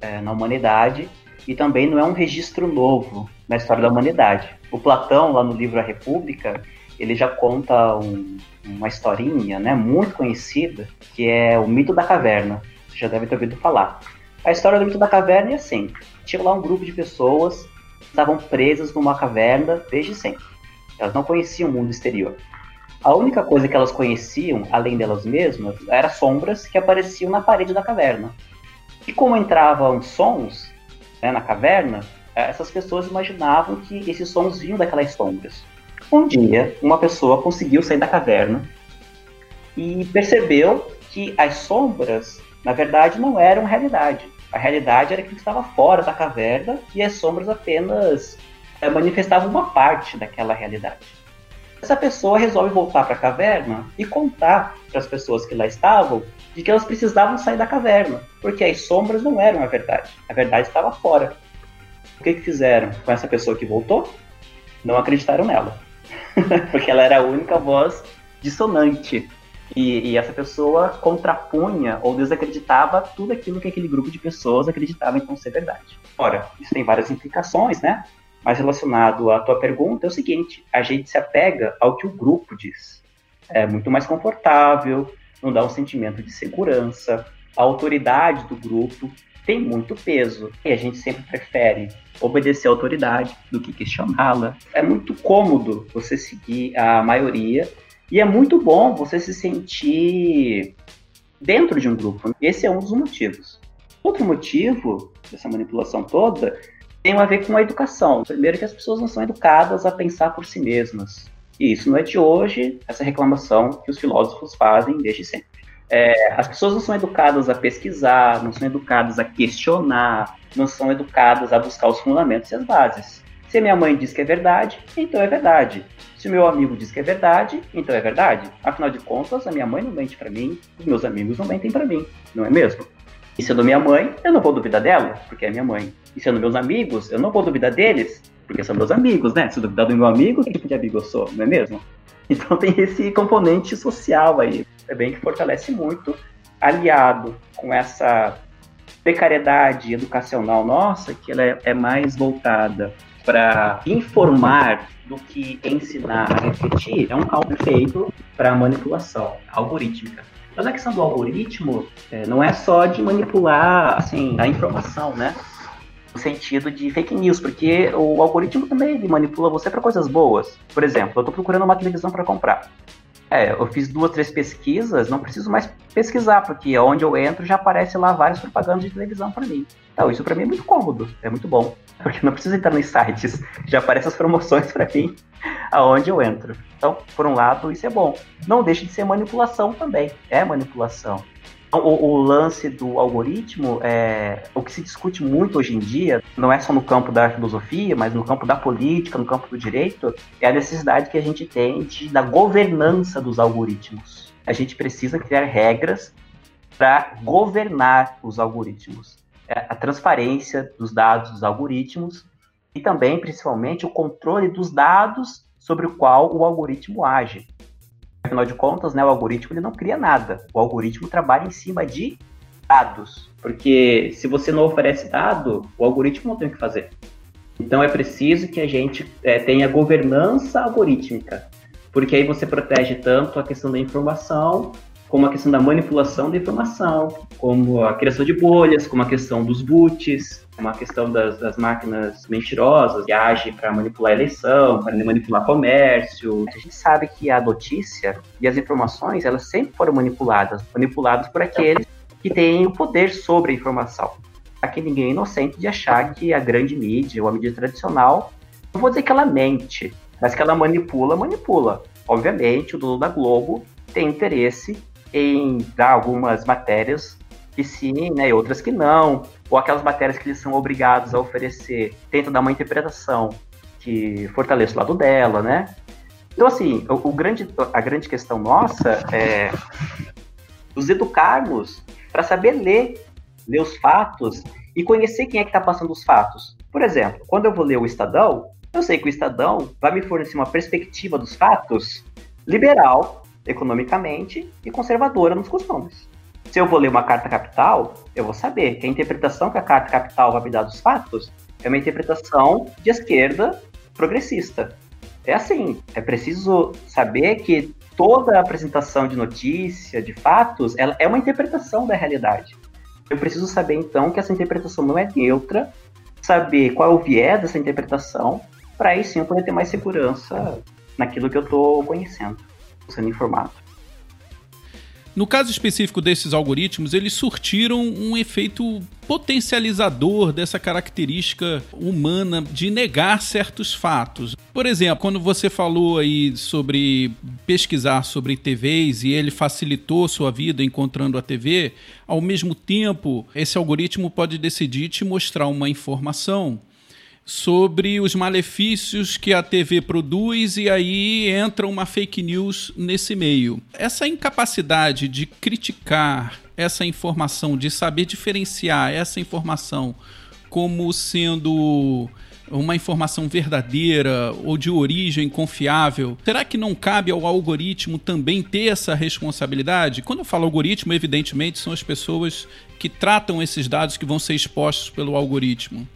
É, na humanidade e também não é um registro novo na história da humanidade. O Platão, lá no livro A República, ele já conta um, uma historinha, né, muito conhecida, que é o mito da caverna. Você já deve ter ouvido falar. A história do mito da caverna é assim: tinha lá um grupo de pessoas que estavam presas numa caverna desde sempre. Elas não conheciam o mundo exterior. A única coisa que elas conheciam, além delas mesmas, eram sombras que apareciam na parede da caverna. E como entravam sons né, na caverna, essas pessoas imaginavam que esses sons vinham daquelas sombras. Um dia, uma pessoa conseguiu sair da caverna e percebeu que as sombras, na verdade, não eram realidade. A realidade era que estava fora da caverna e as sombras apenas é, manifestavam uma parte daquela realidade. Essa pessoa resolve voltar para a caverna e contar para as pessoas que lá estavam de que elas precisavam sair da caverna, porque as sombras não eram a verdade. A verdade estava fora. O que, que fizeram com essa pessoa que voltou? Não acreditaram nela. porque ela era a única voz dissonante. E, e, essa pessoa contrapunha ou desacreditava tudo aquilo que aquele grupo de pessoas acreditava então ser verdade. Ora, isso tem várias implicações, né? Mas relacionado à tua pergunta é o seguinte: a gente se apega ao que o grupo diz. É muito mais confortável, não dá um sentimento de segurança. A autoridade do grupo tem muito peso e a gente sempre prefere obedecer à autoridade do que questioná-la. É muito cômodo você seguir a maioria e é muito bom você se sentir dentro de um grupo. Esse é um dos motivos. Outro motivo dessa manipulação toda tem a ver com a educação. Primeiro que as pessoas não são educadas a pensar por si mesmas. E isso não é de hoje, essa reclamação que os filósofos fazem desde sempre. É, as pessoas não são educadas a pesquisar, não são educadas a questionar, não são educadas a buscar os fundamentos e as bases. Se minha mãe diz que é verdade, então é verdade. Se meu amigo diz que é verdade, então é verdade. Afinal de contas, a minha mãe não mente para mim, os meus amigos não mentem para mim, não é mesmo? E sendo minha mãe, eu não vou duvidar dela, porque é minha mãe. E sendo meus amigos, eu não vou duvidar deles, porque são meus amigos, né? Se duvidar do meu amigo, que tipo de amigo eu sou, não é mesmo? Então tem esse componente social aí, também que fortalece muito, aliado com essa precariedade educacional nossa, que ela é, é mais voltada para informar do que ensinar a refletir, é um caldo feito para manipulação algorítmica. Mas a questão do algoritmo é, não é só de manipular assim, a informação, né? No sentido de fake news, porque o algoritmo também manipula você para coisas boas. Por exemplo, eu estou procurando uma televisão para comprar. É, eu fiz duas, três pesquisas, não preciso mais pesquisar, porque onde eu entro já aparece lá várias propagandas de televisão para mim. Então, isso para mim é muito cômodo, é muito bom, porque não preciso entrar nos sites, já aparecem as promoções para mim aonde eu entro. Então, por um lado, isso é bom. Não deixa de ser manipulação também, é manipulação. O, o, lance do algoritmo, é, o que se discute muito hoje em dia, não é só no campo da filosofia, mas no campo da política, no campo do direito, é a necessidade que a gente tem de, da governança dos algoritmos. A gente precisa criar regras para governar os algoritmos. É a transparência dos dados dos algoritmos e também, principalmente, o controle dos dados sobre o qual o algoritmo age. Afinal de contas, né, o algoritmo ele não cria nada. O algoritmo trabalha em cima de dados. Porque se você não oferece dado, o algoritmo não tem o que fazer. Então é preciso que a gente é, tenha governança algorítmica. Porque aí você protege tanto a questão da informação, como a questão da manipulação da informação, como a criação de bolhas, como a questão dos boots, uma questão das, das máquinas mentirosas que agem para manipular a eleição, para manipular comércio. A gente sabe que a notícia e as informações, elas sempre foram manipuladas, manipuladas por aqueles que têm o poder sobre a informação. Aqui ninguém é inocente de achar que a grande mídia ou a mídia tradicional, não vou dizer que ela mente, mas que ela manipula, manipula. Obviamente, o dono da Globo tem interesse em dar algumas matérias que sim, né, e outras que não, ou aquelas matérias que eles são obrigados a oferecer, tenta dar uma interpretação que fortaleça o lado dela, né? Então, assim, o, o grande, a grande questão nossa é nos educarmos para saber ler, ler os fatos e conhecer quem é que está passando os fatos. Por exemplo, quando eu vou ler o Estadão, eu sei que o Estadão vai me fornecer uma perspectiva dos fatos liberal, economicamente, e conservadora nos costumes. Se eu vou ler uma carta capital, eu vou saber que a interpretação que a carta capital vai me dar dos fatos é uma interpretação de esquerda progressista. É assim, é preciso saber que toda apresentação de notícia, de fatos, ela é uma interpretação da realidade. Eu preciso saber então que essa interpretação não é neutra, saber qual é o viés dessa interpretação, para aí sim eu poder ter mais segurança naquilo que eu estou conhecendo, sendo informado. No caso específico desses algoritmos, eles surtiram um efeito potencializador dessa característica humana de negar certos fatos. Por exemplo, quando você falou aí sobre pesquisar sobre TVs e ele facilitou sua vida encontrando a TV, ao mesmo tempo, esse algoritmo pode decidir te mostrar uma informação sobre os malefícios que a TV produz e aí entra uma fake news nesse meio. Essa incapacidade de criticar essa informação, de saber diferenciar essa informação como sendo uma informação verdadeira ou de origem confiável, será que não cabe ao algoritmo também ter essa responsabilidade? Quando eu falo algoritmo, evidentemente são as pessoas que tratam esses dados que vão ser expostos pelo algoritmo.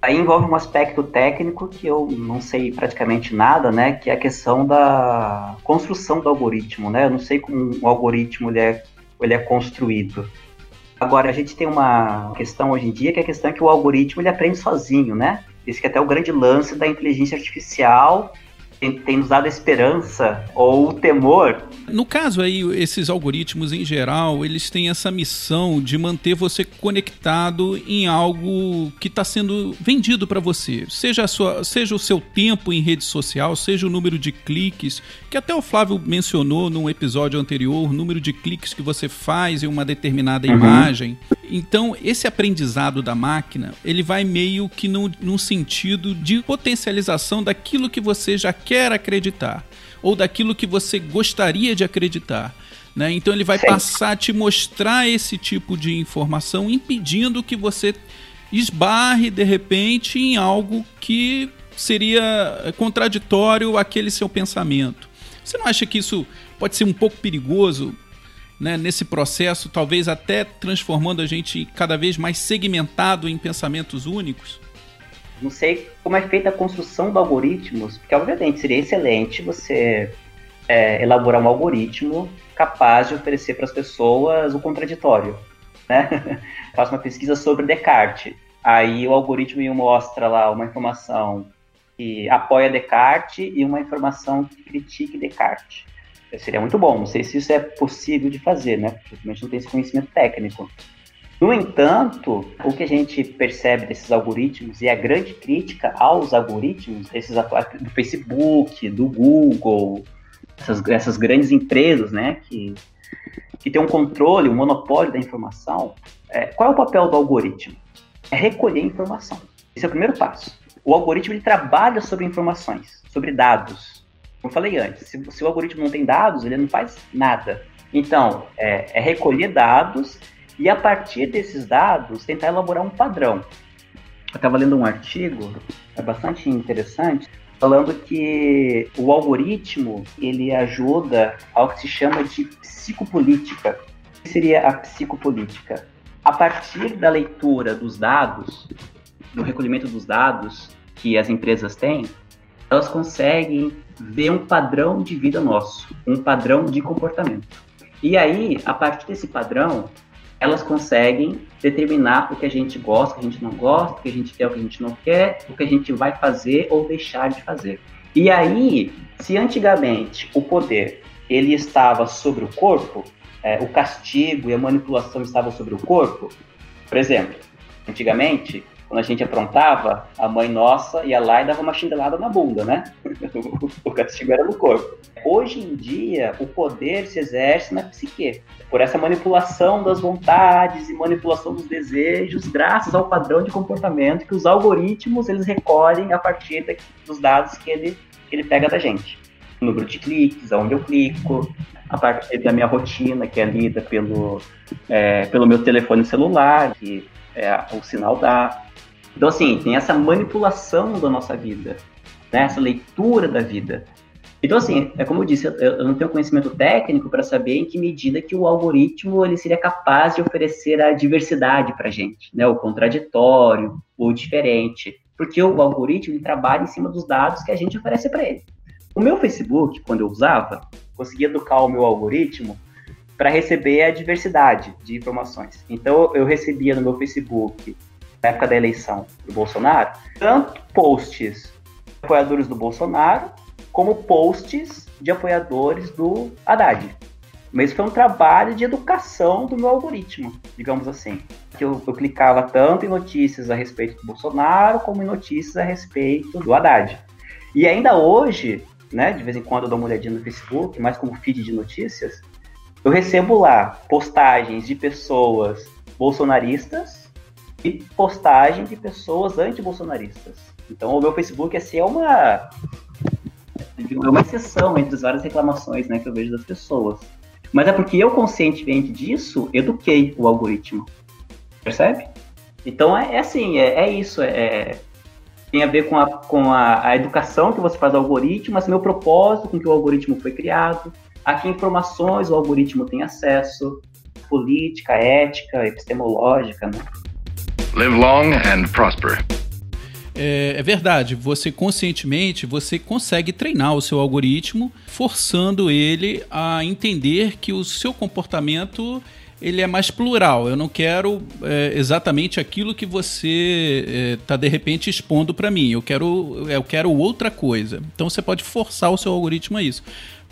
Aí envolve um aspecto técnico que eu não sei praticamente nada, né? Que é a questão da construção do algoritmo, né? Eu não sei como o algoritmo ele é, ele é construído. Agora, a gente tem uma questão hoje em dia, que é a questão é que o algoritmo ele aprende sozinho, né? Esse que é até o grande lance da inteligência artificial tem, tem nos dado esperança ou temor. No caso aí, esses algoritmos em geral, eles têm essa missão de manter você conectado em algo que está sendo vendido para você. Seja, a sua, seja o seu tempo em rede social, seja o número de cliques, que até o Flávio mencionou num episódio anterior, o número de cliques que você faz em uma determinada uhum. imagem. Então, esse aprendizado da máquina, ele vai meio que num, num sentido de potencialização daquilo que você já quer acreditar ou daquilo que você gostaria de acreditar. Né? Então ele vai Sim. passar a te mostrar esse tipo de informação, impedindo que você esbarre de repente em algo que seria contraditório àquele seu pensamento. Você não acha que isso pode ser um pouco perigoso né, nesse processo, talvez até transformando a gente cada vez mais segmentado em pensamentos únicos? Não sei como é feita a construção do algoritmos, porque obviamente seria excelente você é, elaborar um algoritmo capaz de oferecer para as pessoas o contraditório. Né? Faço uma pesquisa sobre Descartes. Aí o algoritmo mostra lá uma informação que apoia Descartes e uma informação que critique Descartes. Seria muito bom. Não sei se isso é possível de fazer, né? Porque não tem esse conhecimento técnico. No entanto, o que a gente percebe desses algoritmos e a grande crítica aos algoritmos, esses do Facebook, do Google, essas, essas grandes empresas, né, que, que têm um controle, um monopólio da informação, é, qual é o papel do algoritmo? É recolher informação. Esse é o primeiro passo. O algoritmo ele trabalha sobre informações, sobre dados. Como eu falei antes, se, se o algoritmo não tem dados, ele não faz nada. Então, é, é recolher dados e a partir desses dados tentar elaborar um padrão. Eu estava lendo um artigo, é bastante interessante, falando que o algoritmo ele ajuda ao que se chama de psicopolítica. O que seria a psicopolítica? A partir da leitura dos dados, do recolhimento dos dados que as empresas têm, elas conseguem ver um padrão de vida nosso, um padrão de comportamento. E aí, a partir desse padrão, elas conseguem determinar o que a gente gosta, o que a gente não gosta, o que a gente quer, o que a gente não quer, o que a gente vai fazer ou deixar de fazer. E aí, se antigamente o poder ele estava sobre o corpo, é, o castigo e a manipulação estavam sobre o corpo, por exemplo, antigamente quando a gente aprontava, a mãe nossa ia lá e dava uma chinelada na bunda, né? o castigo era no corpo. Hoje em dia, o poder se exerce na psique, por essa manipulação das vontades e manipulação dos desejos, graças ao padrão de comportamento que os algoritmos eles recolhem a partir dos dados que ele, que ele pega da gente. O número de cliques, aonde eu clico, a partir da minha rotina, que é lida pelo, é, pelo meu telefone celular, que é, o sinal dá. Então, assim, tem essa manipulação da nossa vida, né? essa leitura da vida. Então, assim, é como eu disse, eu não tenho conhecimento técnico para saber em que medida que o algoritmo ele seria capaz de oferecer a diversidade para a gente, né? o contraditório, o diferente. Porque o algoritmo ele trabalha em cima dos dados que a gente oferece para ele. O meu Facebook, quando eu usava, conseguia educar o meu algoritmo para receber a diversidade de informações. Então, eu recebia no meu Facebook na época da eleição do Bolsonaro, tanto posts de apoiadores do Bolsonaro, como posts de apoiadores do Haddad. Mas foi um trabalho de educação do meu algoritmo, digamos assim. Que eu, eu, clicava tanto em notícias a respeito do Bolsonaro, como em notícias a respeito do Haddad. E ainda hoje, né, de vez em quando eu dou uma olhadinha no Facebook, mais como feed de notícias, eu recebo lá postagens de pessoas bolsonaristas e postagem de pessoas anti-bolsonaristas. Então o meu Facebook assim, é uma é uma exceção entre as várias reclamações né, que eu vejo das pessoas. Mas é porque eu, conscientemente disso, eduquei o algoritmo. Percebe? Então é, é assim, é, é isso. É, tem a ver com, a, com a, a, educação que você faz ao algoritmo, mas meu propósito com que o algoritmo foi criado, a que informações o algoritmo tem acesso, política, ética, epistemológica, né? Live long and prosper. É, é, verdade, você conscientemente você consegue treinar o seu algoritmo, forçando ele a entender que o seu comportamento ele é mais plural. Eu não quero é, exatamente aquilo que você está é, de repente expondo para mim. Eu quero, eu quero outra coisa. Então você pode forçar o seu algoritmo a isso.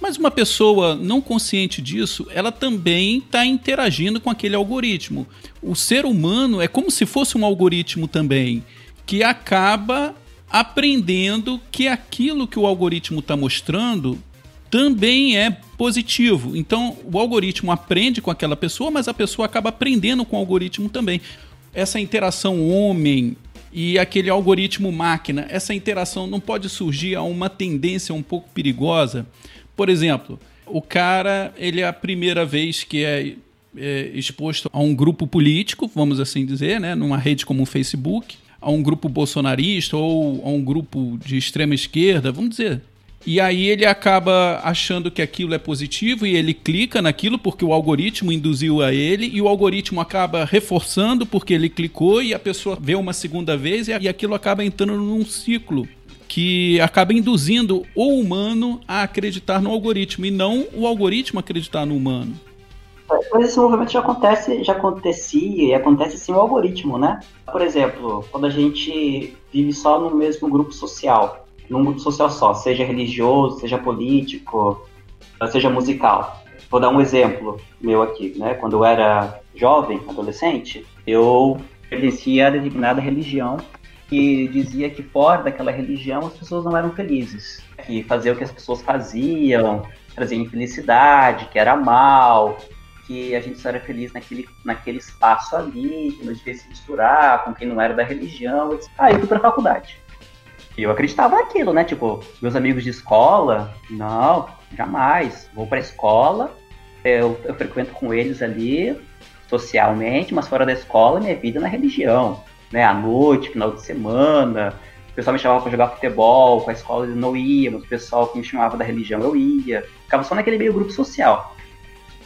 Mas uma pessoa não consciente disso, ela também está interagindo com aquele algoritmo. O ser humano é como se fosse um algoritmo também, que acaba aprendendo que aquilo que o algoritmo está mostrando também é positivo. Então, o algoritmo aprende com aquela pessoa, mas a pessoa acaba aprendendo com o algoritmo também. Essa interação homem e aquele algoritmo máquina, essa interação não pode surgir a uma tendência um pouco perigosa. Por exemplo, o cara, ele é a primeira vez que é, é exposto a um grupo político, vamos assim dizer, né, numa rede como o Facebook, a um grupo bolsonarista ou a um grupo de extrema esquerda, vamos dizer, e aí ele acaba achando que aquilo é positivo e ele clica naquilo porque o algoritmo induziu a ele e o algoritmo acaba reforçando porque ele clicou e a pessoa vê uma segunda vez e aquilo acaba entrando num ciclo que acaba induzindo o humano a acreditar no algoritmo e não o algoritmo acreditar no humano. Mas esse movimento já acontece, já acontecia e acontece sim o algoritmo, né? Por exemplo, quando a gente vive só no mesmo grupo social, num grupo social só, seja religioso, seja político, seja musical. Vou dar um exemplo meu aqui, né? Quando eu era jovem, adolescente, eu pertencia a determinada religião que dizia que fora daquela religião as pessoas não eram felizes, que fazer o que as pessoas faziam trazia infelicidade, que era mal, que a gente só era feliz naquele, naquele espaço ali, que não devia se misturar com quem não era da religião. Aí eu fui pra faculdade. E eu acreditava naquilo, né? Tipo, meus amigos de escola, não, jamais. Vou pra escola, eu, eu frequento com eles ali socialmente, mas fora da escola, minha vida é na religião. Né? À noite, final de semana, o pessoal me chamava para jogar futebol, com a escola eu não ia, mas o pessoal que me chamava da religião eu ia. Ficava só naquele meio grupo social.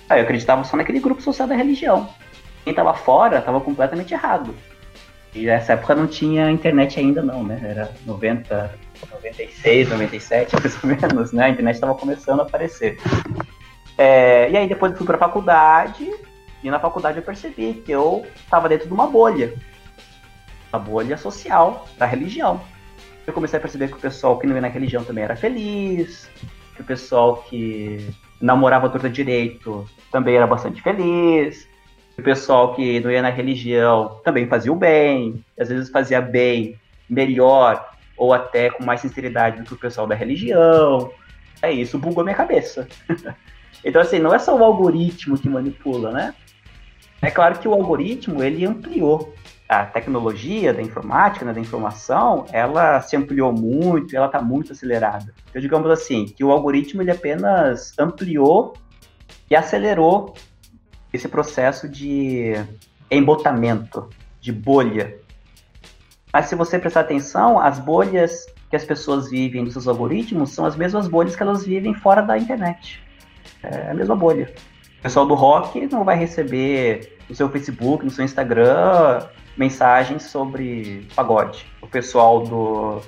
Aí eu acreditava só naquele grupo social da religião. Quem tava fora tava completamente errado. E nessa época não tinha internet ainda não, né? Era 90, 96, 97, mais ou menos, né? A internet estava começando a aparecer. É, e aí depois eu fui para faculdade, e na faculdade eu percebi que eu estava dentro de uma bolha. Uma bolha social, da religião. Eu comecei a perceber que o pessoal que não ia na religião também era feliz, que o pessoal que namorava torta direito também era bastante feliz, o pessoal que não ia na religião também fazia o bem, às vezes fazia bem melhor ou até com mais sinceridade do que o pessoal da religião. É isso, bugou minha cabeça. então, assim, não é só o algoritmo que manipula, né? É claro que o algoritmo, ele ampliou. A tecnologia da informática, né, da informação, ela se ampliou muito, ela está muito acelerada. Então, digamos assim, que o algoritmo, ele apenas ampliou e acelerou esse processo de embotamento, de bolha. Mas se você prestar atenção, as bolhas que as pessoas vivem dos seus algoritmos são as mesmas bolhas que elas vivem fora da internet. É a mesma bolha. O pessoal do rock não vai receber no seu Facebook, no seu Instagram, mensagens sobre pagode. O pessoal do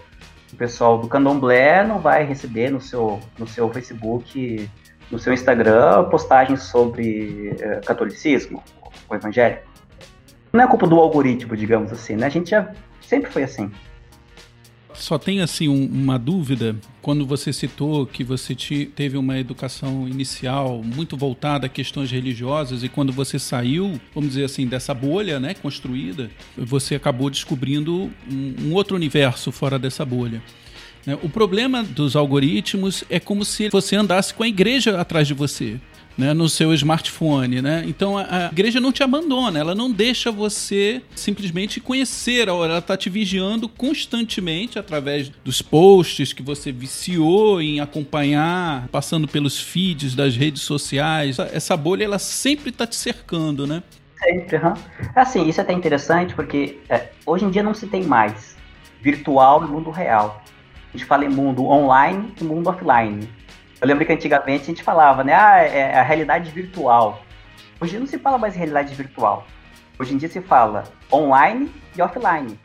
o pessoal do candomblé não vai receber no seu, no seu Facebook no seu Instagram postagens sobre uh, catolicismo, o evangelho. Não é culpa do algoritmo, digamos assim, né? A gente já sempre foi assim. Só tem assim um, uma dúvida quando você citou que você te, teve uma educação inicial muito voltada a questões religiosas e quando você saiu, vamos dizer assim, dessa bolha, né, construída, você acabou descobrindo um, um outro universo fora dessa bolha. Né? O problema dos algoritmos é como se você andasse com a igreja atrás de você. Né, no seu smartphone, né? Então a, a, igreja não te abandona, ela não deixa você simplesmente conhecer a hora, ela está te vigiando constantemente através dos posts que você viciou em acompanhar, passando pelos feeds das redes sociais. Essa bolha ela sempre está te cercando, né? Sempre, uhum. Assim, isso é até interessante porque é, hoje em dia não se tem mais virtual e mundo real. A gente fala em mundo online e mundo offline. Eu lembro que antigamente a gente falava, né? Ah, é, é a realidade virtual. Hoje não se fala mais realidade virtual. Hoje em dia se fala online e offline.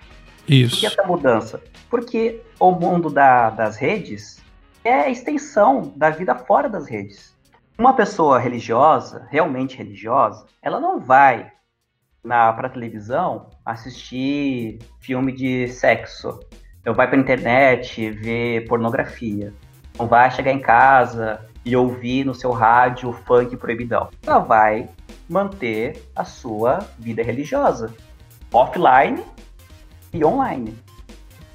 Isso. Por que essa mudança? Porque o mundo da, das redes é a extensão da vida fora das redes. Uma pessoa religiosa, realmente religiosa, ela não vai na para televisão assistir filme de sexo, não vai para internet ver pornografia, não vai chegar em casa e ouvir no seu rádio funk proibidão. Ela vai manter a sua vida religiosa offline e online.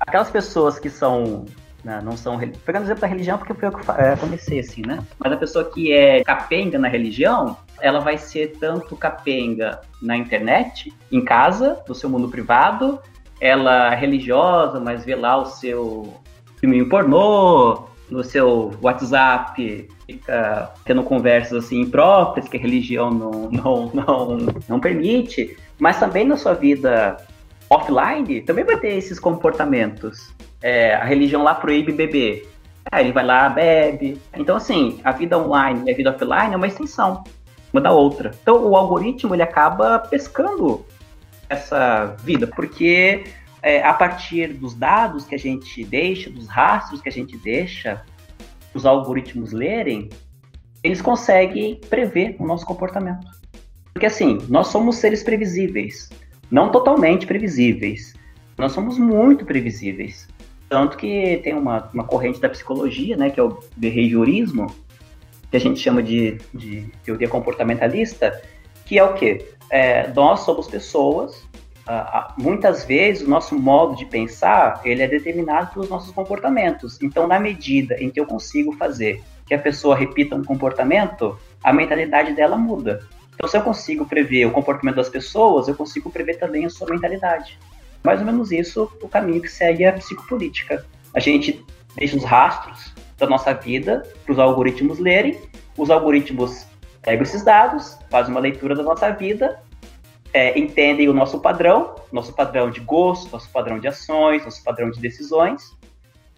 Aquelas pessoas que são né, não são pegando o exemplo da religião porque foi eu que é, comecei assim, né? Mas a pessoa que é capenga na religião, ela vai ser tanto capenga na internet, em casa, no seu mundo privado, ela é religiosa, mas vê lá o seu filme pornô, no seu WhatsApp, fica tendo conversas assim impróprias que a religião não, não, não, não permite, mas também na sua vida offline também vai ter esses comportamentos. É, a religião lá proíbe beber. Aí ele vai lá, bebe. Então, assim, a vida online e a vida offline é uma extensão uma da outra. Então, o algoritmo ele acaba pescando essa vida, porque é, a partir dos dados que a gente deixa, dos rastros que a gente deixa, os algoritmos lerem, eles conseguem prever o nosso comportamento. Porque assim, nós somos seres previsíveis, não totalmente previsíveis. Nós somos muito previsíveis. Tanto que tem uma, uma corrente da psicologia, né, que é o behaviorismo, que a gente chama de, de teoria comportamentalista, que é o quê? É, nós somos pessoas, muitas vezes o nosso modo de pensar ele é determinado pelos nossos comportamentos. Então, na medida em que eu consigo fazer que a pessoa repita um comportamento, a mentalidade dela muda. Então, se eu consigo prever o comportamento das pessoas, eu consigo prever também a sua mentalidade. Mais ou menos isso o caminho que segue a psicopolítica. A gente deixa os rastros da nossa vida para os algoritmos lerem. Os algoritmos pegam esses dados, fazem uma leitura da nossa vida, é, entendem o nosso padrão, nosso padrão de gosto, nosso padrão de ações, nosso padrão de decisões,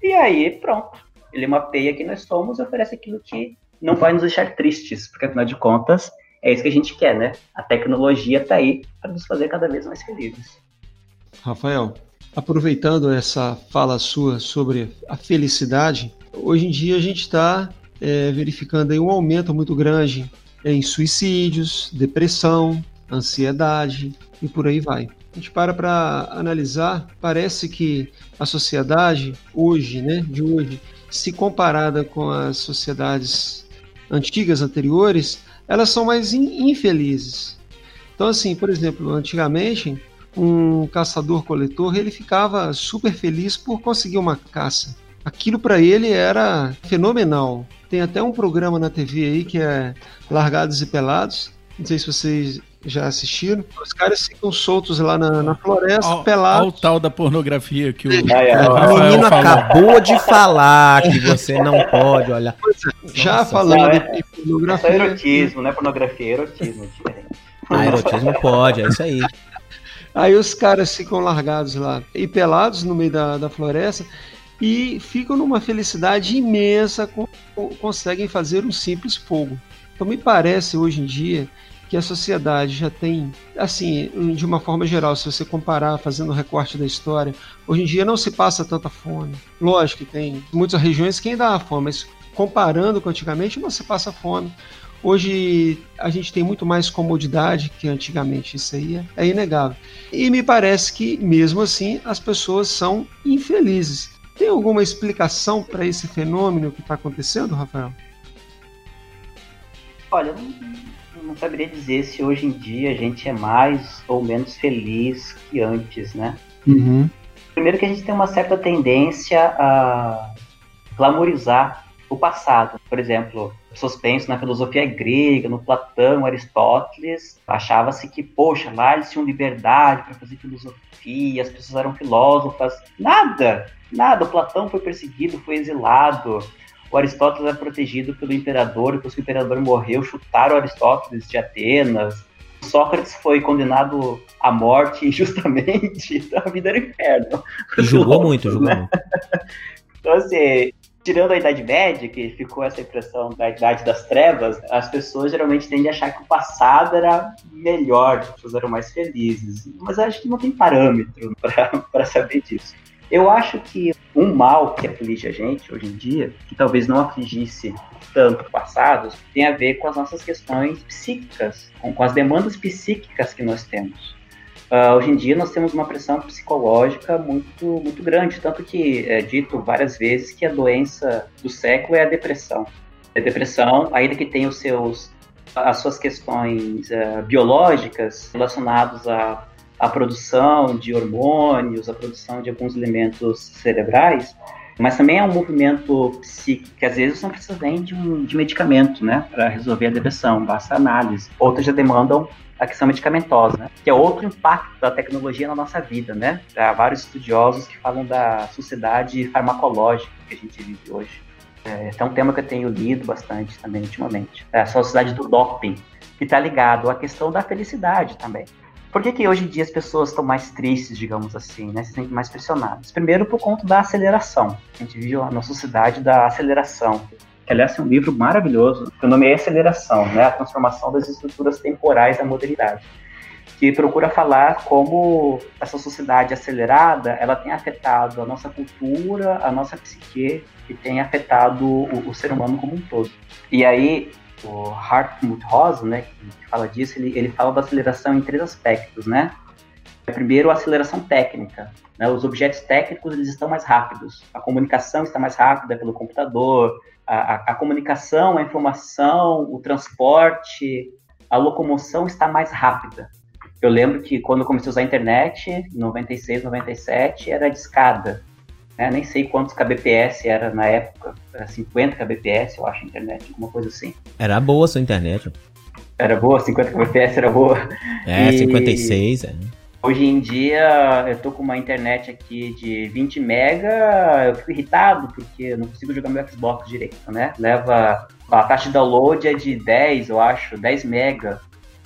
e aí pronto. Ele mapeia quem nós somos e oferece aquilo que não vai nos deixar tristes, porque afinal de contas é isso que a gente quer, né? A tecnologia está aí para nos fazer cada vez mais felizes. Rafael, aproveitando essa fala sua sobre a felicidade, hoje em dia a gente está é, verificando um aumento muito grande em suicídios, depressão, ansiedade e por aí vai. A gente para para analisar, parece que a sociedade hoje, né, de hoje, se comparada com as sociedades antigas anteriores, elas são mais infelizes. Então assim, por exemplo, antigamente um caçador-coletor ele ficava super feliz por conseguir uma caça. Aquilo para ele era fenomenal. Tem até um programa na TV aí que é Largados e Pelados. Não sei se vocês já assistiram. Os caras ficam soltos lá na, na floresta, ao, pelados. Olha o tal da pornografia que o, o menino acabou de falar que você não pode olhar. É, já Nossa, falando é, de pornografia. É erotismo, não é pornografia, é erotismo. Ah, erotismo pode, é isso aí. Aí os caras ficam largados lá e pelados no meio da, da floresta e ficam numa felicidade imensa, com, conseguem fazer um simples fogo. Então me parece hoje em dia que a sociedade já tem, assim, de uma forma geral, se você comparar, fazendo recorte da história, hoje em dia não se passa tanta fome. Lógico que tem muitas regiões que ainda há fome, mas comparando com antigamente, não se passa fome. Hoje a gente tem muito mais comodidade que antigamente, isso aí é, é inegável. E me parece que, mesmo assim, as pessoas são infelizes. Tem alguma explicação para esse fenômeno que está acontecendo, Rafael? Olha, não, não saberia dizer se hoje em dia a gente é mais ou menos feliz que antes, né? Uhum. Primeiro que a gente tem uma certa tendência a glamorizar o passado. Por exemplo, pessoas pensam na filosofia grega, no Platão, Aristóteles, achava-se que, poxa, lá eles tinham liberdade para fazer filosofia, as pessoas eram filósofas. Nada! Nada! O Platão foi perseguido, foi exilado. O Aristóteles era protegido pelo imperador, depois que o imperador morreu, chutaram Aristóteles de Atenas. Sócrates foi condenado à morte injustamente, então a vida era inferno. Jogou muito, jogou muito. Então, assim, tirando a Idade Média, que ficou essa impressão da Idade das Trevas, as pessoas geralmente tendem a achar que o passado era melhor, as pessoas eram mais felizes. Mas acho que não tem parâmetro para saber disso. Eu acho que um mal que aflige a gente hoje em dia, que talvez não afligisse tanto passados, tem a ver com as nossas questões psíquicas, com, com as demandas psíquicas que nós temos. Uh, hoje em dia nós temos uma pressão psicológica muito, muito grande, tanto que é dito várias vezes que a doença do século é a depressão. A depressão, ainda que tenha os seus, as suas questões uh, biológicas relacionadas à, à produção de hormônios, à produção de alguns elementos cerebrais, mas também é um movimento psíquico, que às vezes não precisa nem de, um, de medicamento, né, para resolver a depressão, basta análise. Outras já demandam a questão medicamentosa, né? que é outro impacto da tecnologia na nossa vida, né? Há vários estudiosos que falam da sociedade farmacológica que a gente vive hoje. É, é um tema que eu tenho lido bastante também ultimamente. É a sociedade do doping, que está ligado à questão da felicidade também. Por que, que hoje em dia as pessoas estão mais tristes, digamos assim, né? Se sentem mais pressionadas? Primeiro, por conta da aceleração. A gente vive uma sociedade da aceleração que aliás é um livro maravilhoso, que o nome é Aceleração, né, a transformação das estruturas temporais da modernidade, que procura falar como essa sociedade acelerada, ela tem afetado a nossa cultura, a nossa psique, e tem afetado o, o ser humano como um todo. E aí, o Hartmut Rosa, né, que fala disso, ele, ele fala da aceleração em três aspectos, né? Primeiro, a aceleração técnica. Né? Os objetos técnicos eles estão mais rápidos. A comunicação está mais rápida pelo computador, a, a, comunicação, a informação, o transporte, a locomoção está mais rápida. Eu lembro que quando eu comecei a usar a internet, em 96, 97, era de escada. Né? Nem sei quantos kbps era na época, era 50 kbps, eu acho, a internet, alguma coisa assim. Era boa a sua internet. Era boa, 50 kbps era boa. É, e... 56, é. Hoje em dia eu tô com uma internet aqui de 20 mega, eu fico irritado porque eu não consigo jogar meu Xbox direito, né? Leva a taxa de download é de 10, eu acho, 10 mega.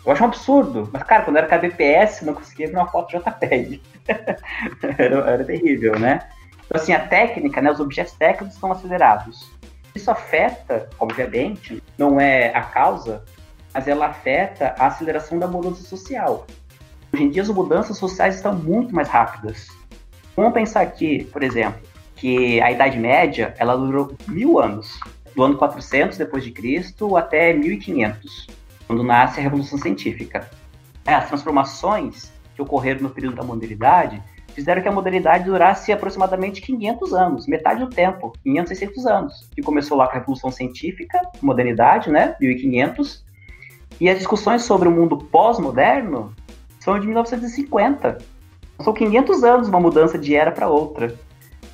Eu acho um absurdo. Mas, cara, quando era kbps, não conseguia ver uma foto JPEG. era, era terrível, né? Então, assim, a técnica, né, os objetos técnicos estão acelerados. Isso afeta, obviamente, não é a causa, mas ela afeta a aceleração da mudança social. Hoje em dia as mudanças sociais estão muito mais rápidas. Vamos pensar aqui, por exemplo, que a Idade Média ela durou mil anos, do ano 400 depois de Cristo até 1500, quando nasce a Revolução Científica. É, as transformações que ocorreram no período da modernidade fizeram que a modernidade durasse aproximadamente 500 anos, metade do tempo, 500, 600 anos, que começou lá com a Revolução Científica, modernidade, né, 1500, e as discussões sobre o mundo pós-moderno são de 1950. São 500 anos uma mudança de era para outra.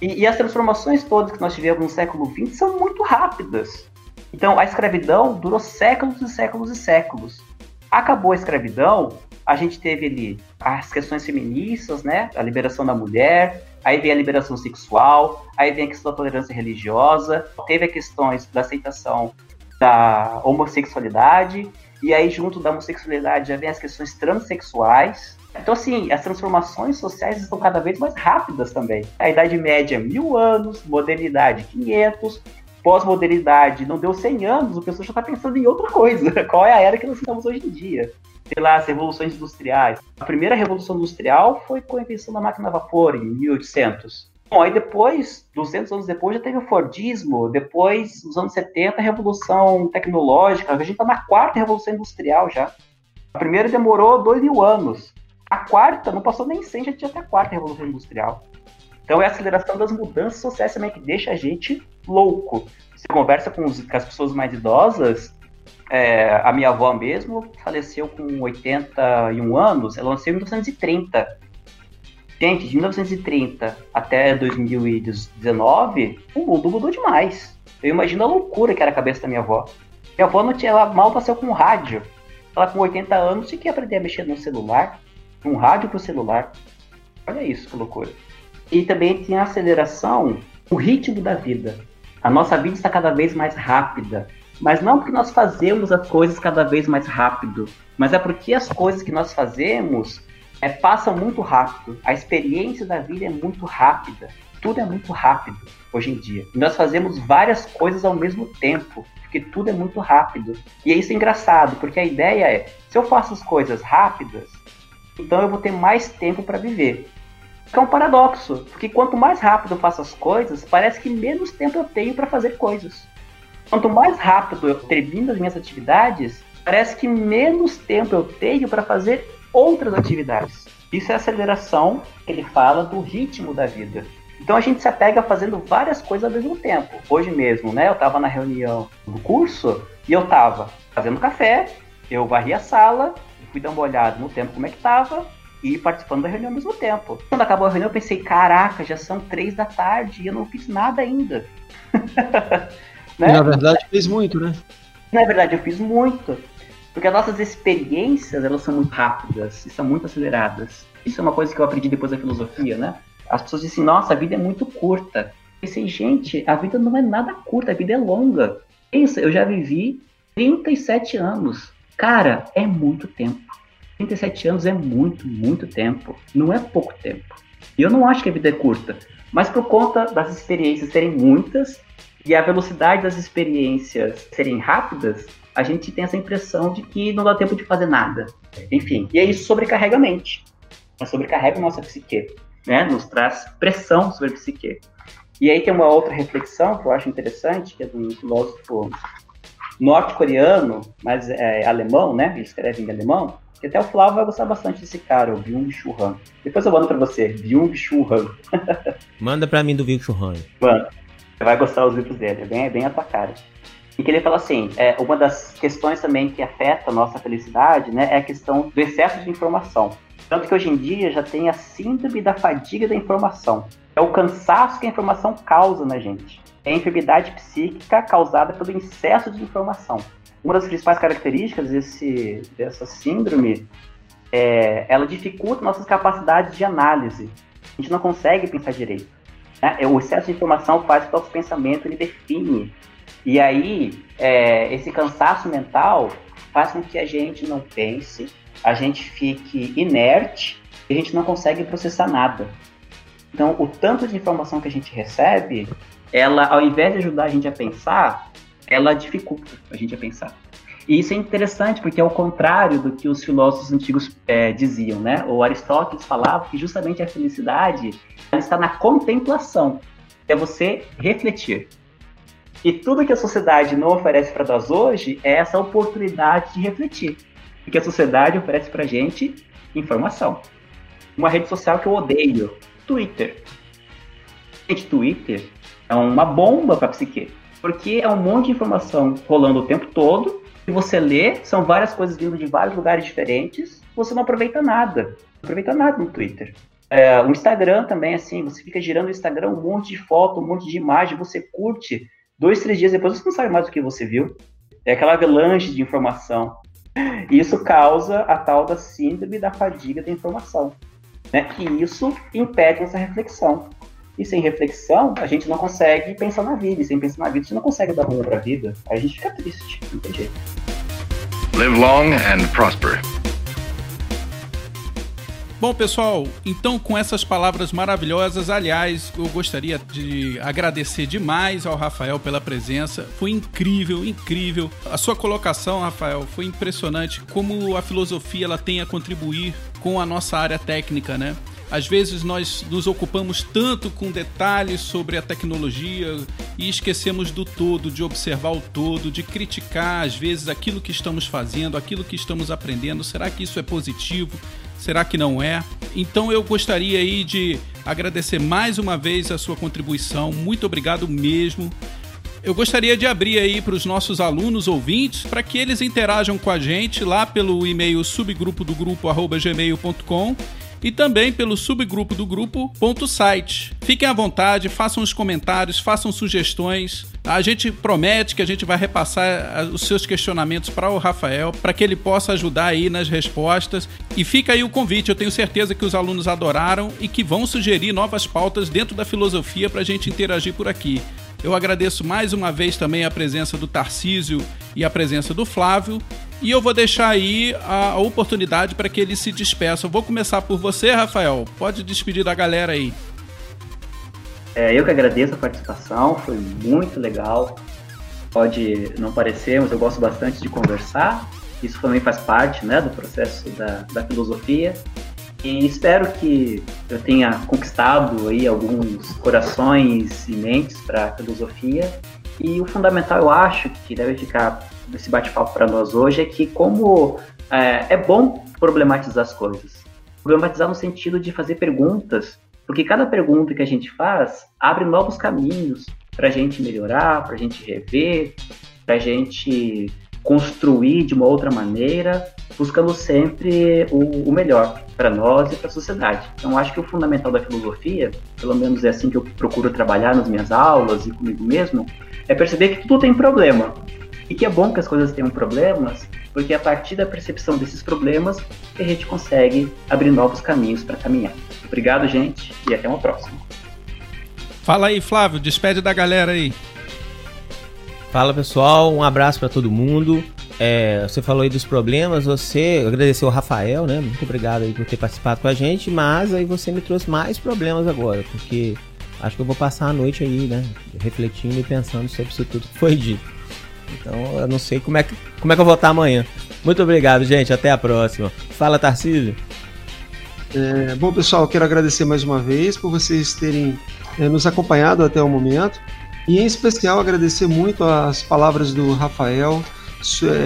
E, e, as transformações todas que nós tivemos no século XX são muito rápidas. Então, a escravidão durou séculos e séculos e séculos. Acabou a escravidão, a gente teve ali as questões feministas, né? A liberação da mulher, aí vem a liberação sexual, aí vem a questão da tolerância religiosa, teve as questões da aceitação da homossexualidade, e aí, junto da homossexualidade, já vem as questões transexuais. Então, assim, as transformações sociais estão cada vez mais rápidas também. A Idade Média, mil anos, modernidade, 500, pós-modernidade, não deu 100 anos, o pessoal já está pensando em outra coisa. Qual é a era que nós estamos hoje em dia? Sei lá, as revoluções industriais. A primeira revolução industrial foi com a invenção da máquina a vapor, em 1800. Bom, aí depois, 200 anos depois, já teve o Fordismo, depois, nos anos 70, a Revolução Tecnológica, a gente está na quarta Revolução Industrial já. A primeira demorou dois mil anos. A quarta, não passou nem 100, já tinha até a quarta Revolução Industrial. Então é a aceleração das mudanças sociais também que deixa a gente louco. Você conversa com, os, com as pessoas mais idosas, é, a minha avó mesmo faleceu com 81 anos, ela nasceu em 1930. Gente, de 1930 até 2019, o mundo mudou demais. Eu imagino a loucura que era a cabeça da minha avó. Minha avó não tinha, ela mal nasceu com rádio. Ela com 80 anos tinha que aprender a mexer no celular, um rádio pro celular. Olha isso, que loucura. E também tem a aceleração, o ritmo da vida. A nossa vida está cada vez mais rápida. Mas não porque nós fazemos as coisas cada vez mais rápido, mas é porque as coisas que nós fazemos é, passa muito rápido. A experiência da vida é muito rápida. Tudo é muito rápido hoje em dia. Nós fazemos várias coisas ao mesmo tempo, porque tudo é muito rápido. E é isso engraçado, porque a ideia é: se eu faço as coisas rápidas, então eu vou ter mais tempo para viver. É um paradoxo, porque quanto mais rápido eu faço as coisas, parece que menos tempo eu tenho para fazer coisas. Quanto mais rápido eu termino as minhas atividades, parece que menos tempo eu tenho para fazer outras atividades. Isso é a aceleração que ele fala do ritmo da vida. Então a gente se apega fazendo várias coisas ao mesmo tempo. Hoje mesmo, né? Eu estava na reunião do curso e eu estava fazendo café, eu varri a sala, fui dar uma olhada no tempo como é que estava e participando da reunião ao mesmo tempo. Quando acabou a reunião, eu pensei, caraca, já são três da tarde e eu não fiz nada ainda. né? Na verdade, fez muito, né? Na verdade, eu fiz muito. Porque as nossas experiências, elas são muito rápidas e são muito aceleradas. Isso é uma coisa que eu aprendi depois da filosofia, né? As pessoas dizem, nossa, a vida é muito curta. Eu pensei, gente, a vida não é nada curta, a vida é longa. Pensa, eu já vivi 37 anos. Cara, é muito tempo. 37 anos é muito, muito tempo. Não é pouco tempo. E eu não acho que a vida é curta. Mas por conta das experiências serem muitas e a velocidade das experiências serem rápidas, a gente tem essa impressão de que não dá tempo de fazer nada. Enfim, e aí isso sobrecarrega a mente. Sobrecarrega a nossa psique, né? Nos traz pressão sobre a psique. E aí tem uma outra reflexão que eu acho interessante, que é de um filósofo norte-coreano, mas é alemão, né? Ele escreve em alemão. E até o Flávio vai gostar bastante desse cara, o Byung-Chul Han. Depois eu mando pra você, Byung-Chul Han. Manda pra mim do Byung-Chul Han. Mano, você vai gostar dos livros dele, é bem, é bem a tua cara. E que ele fala assim, é, uma das questões também que afeta a nossa felicidade, né, é a questão do excesso de informação. Tanto que hoje em dia já tem a síndrome da fadiga da informação. É o cansaço que a informação causa na gente. É a enfermidade psíquica causada pelo excesso de informação. Uma das principais características desse, dessa síndrome é ela dificulta nossas capacidades de análise. A gente não consegue pensar direito. Né? O excesso de informação faz que o nosso pensamento ele define e aí, é, esse cansaço mental faz com que a gente não pense, a gente fique inerte e a gente não consegue processar nada. Então, o tanto de informação que a gente recebe, ela, ao invés de ajudar a gente a pensar, ela dificulta a gente a pensar. E isso é interessante porque é o contrário do que os filósofos antigos é, diziam, né? O Aristóteles falava que justamente a felicidade está na contemplação, é você refletir. E tudo que a sociedade não oferece para nós hoje é essa oportunidade de refletir. Porque a sociedade oferece para gente informação. Uma rede social que eu odeio, Twitter. Gente, Twitter é uma bomba para psique. Porque é um monte de informação rolando o tempo todo. E você lê, são várias coisas vindo de vários lugares diferentes. Você não aproveita nada. Não aproveita nada no Twitter. É, o Instagram também, assim, você fica girando o Instagram, um monte de foto, um monte de imagem, você curte, Dois, três dias depois você não sabe mais o que você viu. É aquela avalanche de informação. E isso causa a tal da síndrome da fadiga da informação. Né? Que isso impede essa reflexão. E sem reflexão, a gente não consegue pensar na vida. E sem pensar na vida, a gente não consegue dar rumo para a vida. Aí a gente fica triste. Não tem jeito. Live long and prosper. Bom, pessoal, então com essas palavras maravilhosas, aliás, eu gostaria de agradecer demais ao Rafael pela presença. Foi incrível, incrível. A sua colocação, Rafael, foi impressionante como a filosofia ela tem a contribuir com a nossa área técnica, né? Às vezes nós nos ocupamos tanto com detalhes sobre a tecnologia e esquecemos do todo, de observar o todo, de criticar às vezes aquilo que estamos fazendo, aquilo que estamos aprendendo. Será que isso é positivo? Será que não é? Então eu gostaria aí de agradecer mais uma vez a sua contribuição. Muito obrigado mesmo. Eu gostaria de abrir aí para os nossos alunos ouvintes para que eles interajam com a gente lá pelo e-mail subgrupo do grupo gmail.com e também pelo subgrupo do grupo site. Fiquem à vontade, façam os comentários, façam sugestões. A gente promete que a gente vai repassar ah, os seus questionamentos para o Rafael, para que ele possa ajudar aí nas respostas. E fica aí o convite, eu tenho certeza que os alunos adoraram e que vão sugerir novas pautas dentro da filosofia para a gente interagir por aqui. Eu agradeço mais uma vez também a presença do Tarcísio e a presença do Flávio. E eu vou deixar aí a oportunidade para que eles se despeçam. Vou começar por você, Rafael. Pode despedir da galera aí. É, eu que agradeço a participação, foi muito legal. Pode não parecer, mas eu gosto bastante de conversar. Isso também faz parte né, do processo da, da filosofia. E espero que eu tenha conquistado aí alguns corações e mentes para a filosofia. E o fundamental, eu acho, que deve ficar nesse bate-papo para nós hoje, é que como é, é bom problematizar as coisas. Problematizar no sentido de fazer perguntas, porque cada pergunta que a gente faz abre novos caminhos para a gente melhorar, para a gente rever, para a gente construir de uma outra maneira, buscando sempre o, o melhor para nós e para a sociedade. Então, acho que o fundamental da filosofia, pelo menos é assim que eu procuro trabalhar nas minhas aulas e comigo mesmo, é perceber que tudo tem problema. E que é bom que as coisas tenham problemas, porque a partir da percepção desses problemas a gente consegue abrir novos caminhos para caminhar. Obrigado, gente, e até uma próxima. Fala aí, Flávio, despede da galera aí. Fala pessoal, um abraço para todo mundo. É, você falou aí dos problemas, você agradeceu o Rafael, né? Muito obrigado aí por ter participado com a gente, mas aí você me trouxe mais problemas agora, porque acho que eu vou passar a noite aí, né? Refletindo e pensando sobre isso tudo que foi dito. Então eu não sei como é que, como é que eu vou estar amanhã. Muito obrigado, gente. Até a próxima. Fala, Tarcísio. É, bom, pessoal, quero agradecer mais uma vez por vocês terem é, nos acompanhado até o momento. E em especial agradecer muito as palavras do Rafael,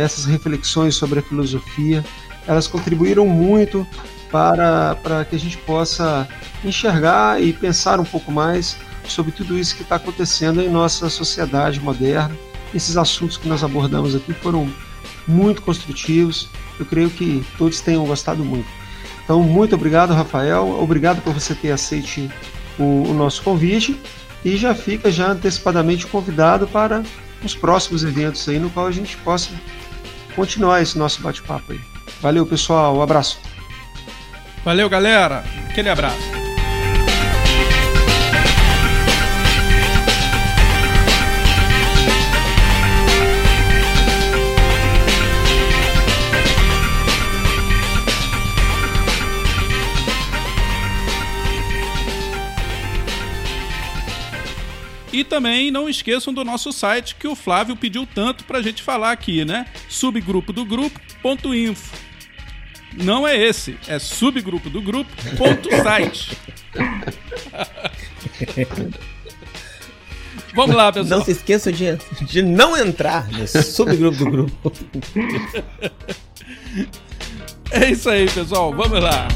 essas reflexões sobre a filosofia. Elas contribuíram muito para, para que a gente possa enxergar e pensar um pouco mais sobre tudo isso que está acontecendo em nossa sociedade moderna. Esses assuntos que nós abordamos aqui foram muito construtivos. Eu creio que todos tenham gostado muito. Então, muito obrigado, Rafael. Obrigado por você ter aceito o, o nosso convite e já fica já antecipadamente convidado para os próximos eventos aí no qual a gente possa continuar esse nosso bate-papo aí. Valeu, pessoal, um abraço. Valeu, galera. Aquele abraço. Também não esqueçam do nosso site que o Flávio pediu tanto pra gente falar aqui, né? Subgrupo do grupo.info. Não é esse, é subgrupo do grupo.site. Vamos lá, pessoal. Não se esqueçam de, de não entrar no subgrupo do grupo. É isso aí, pessoal. Vamos lá.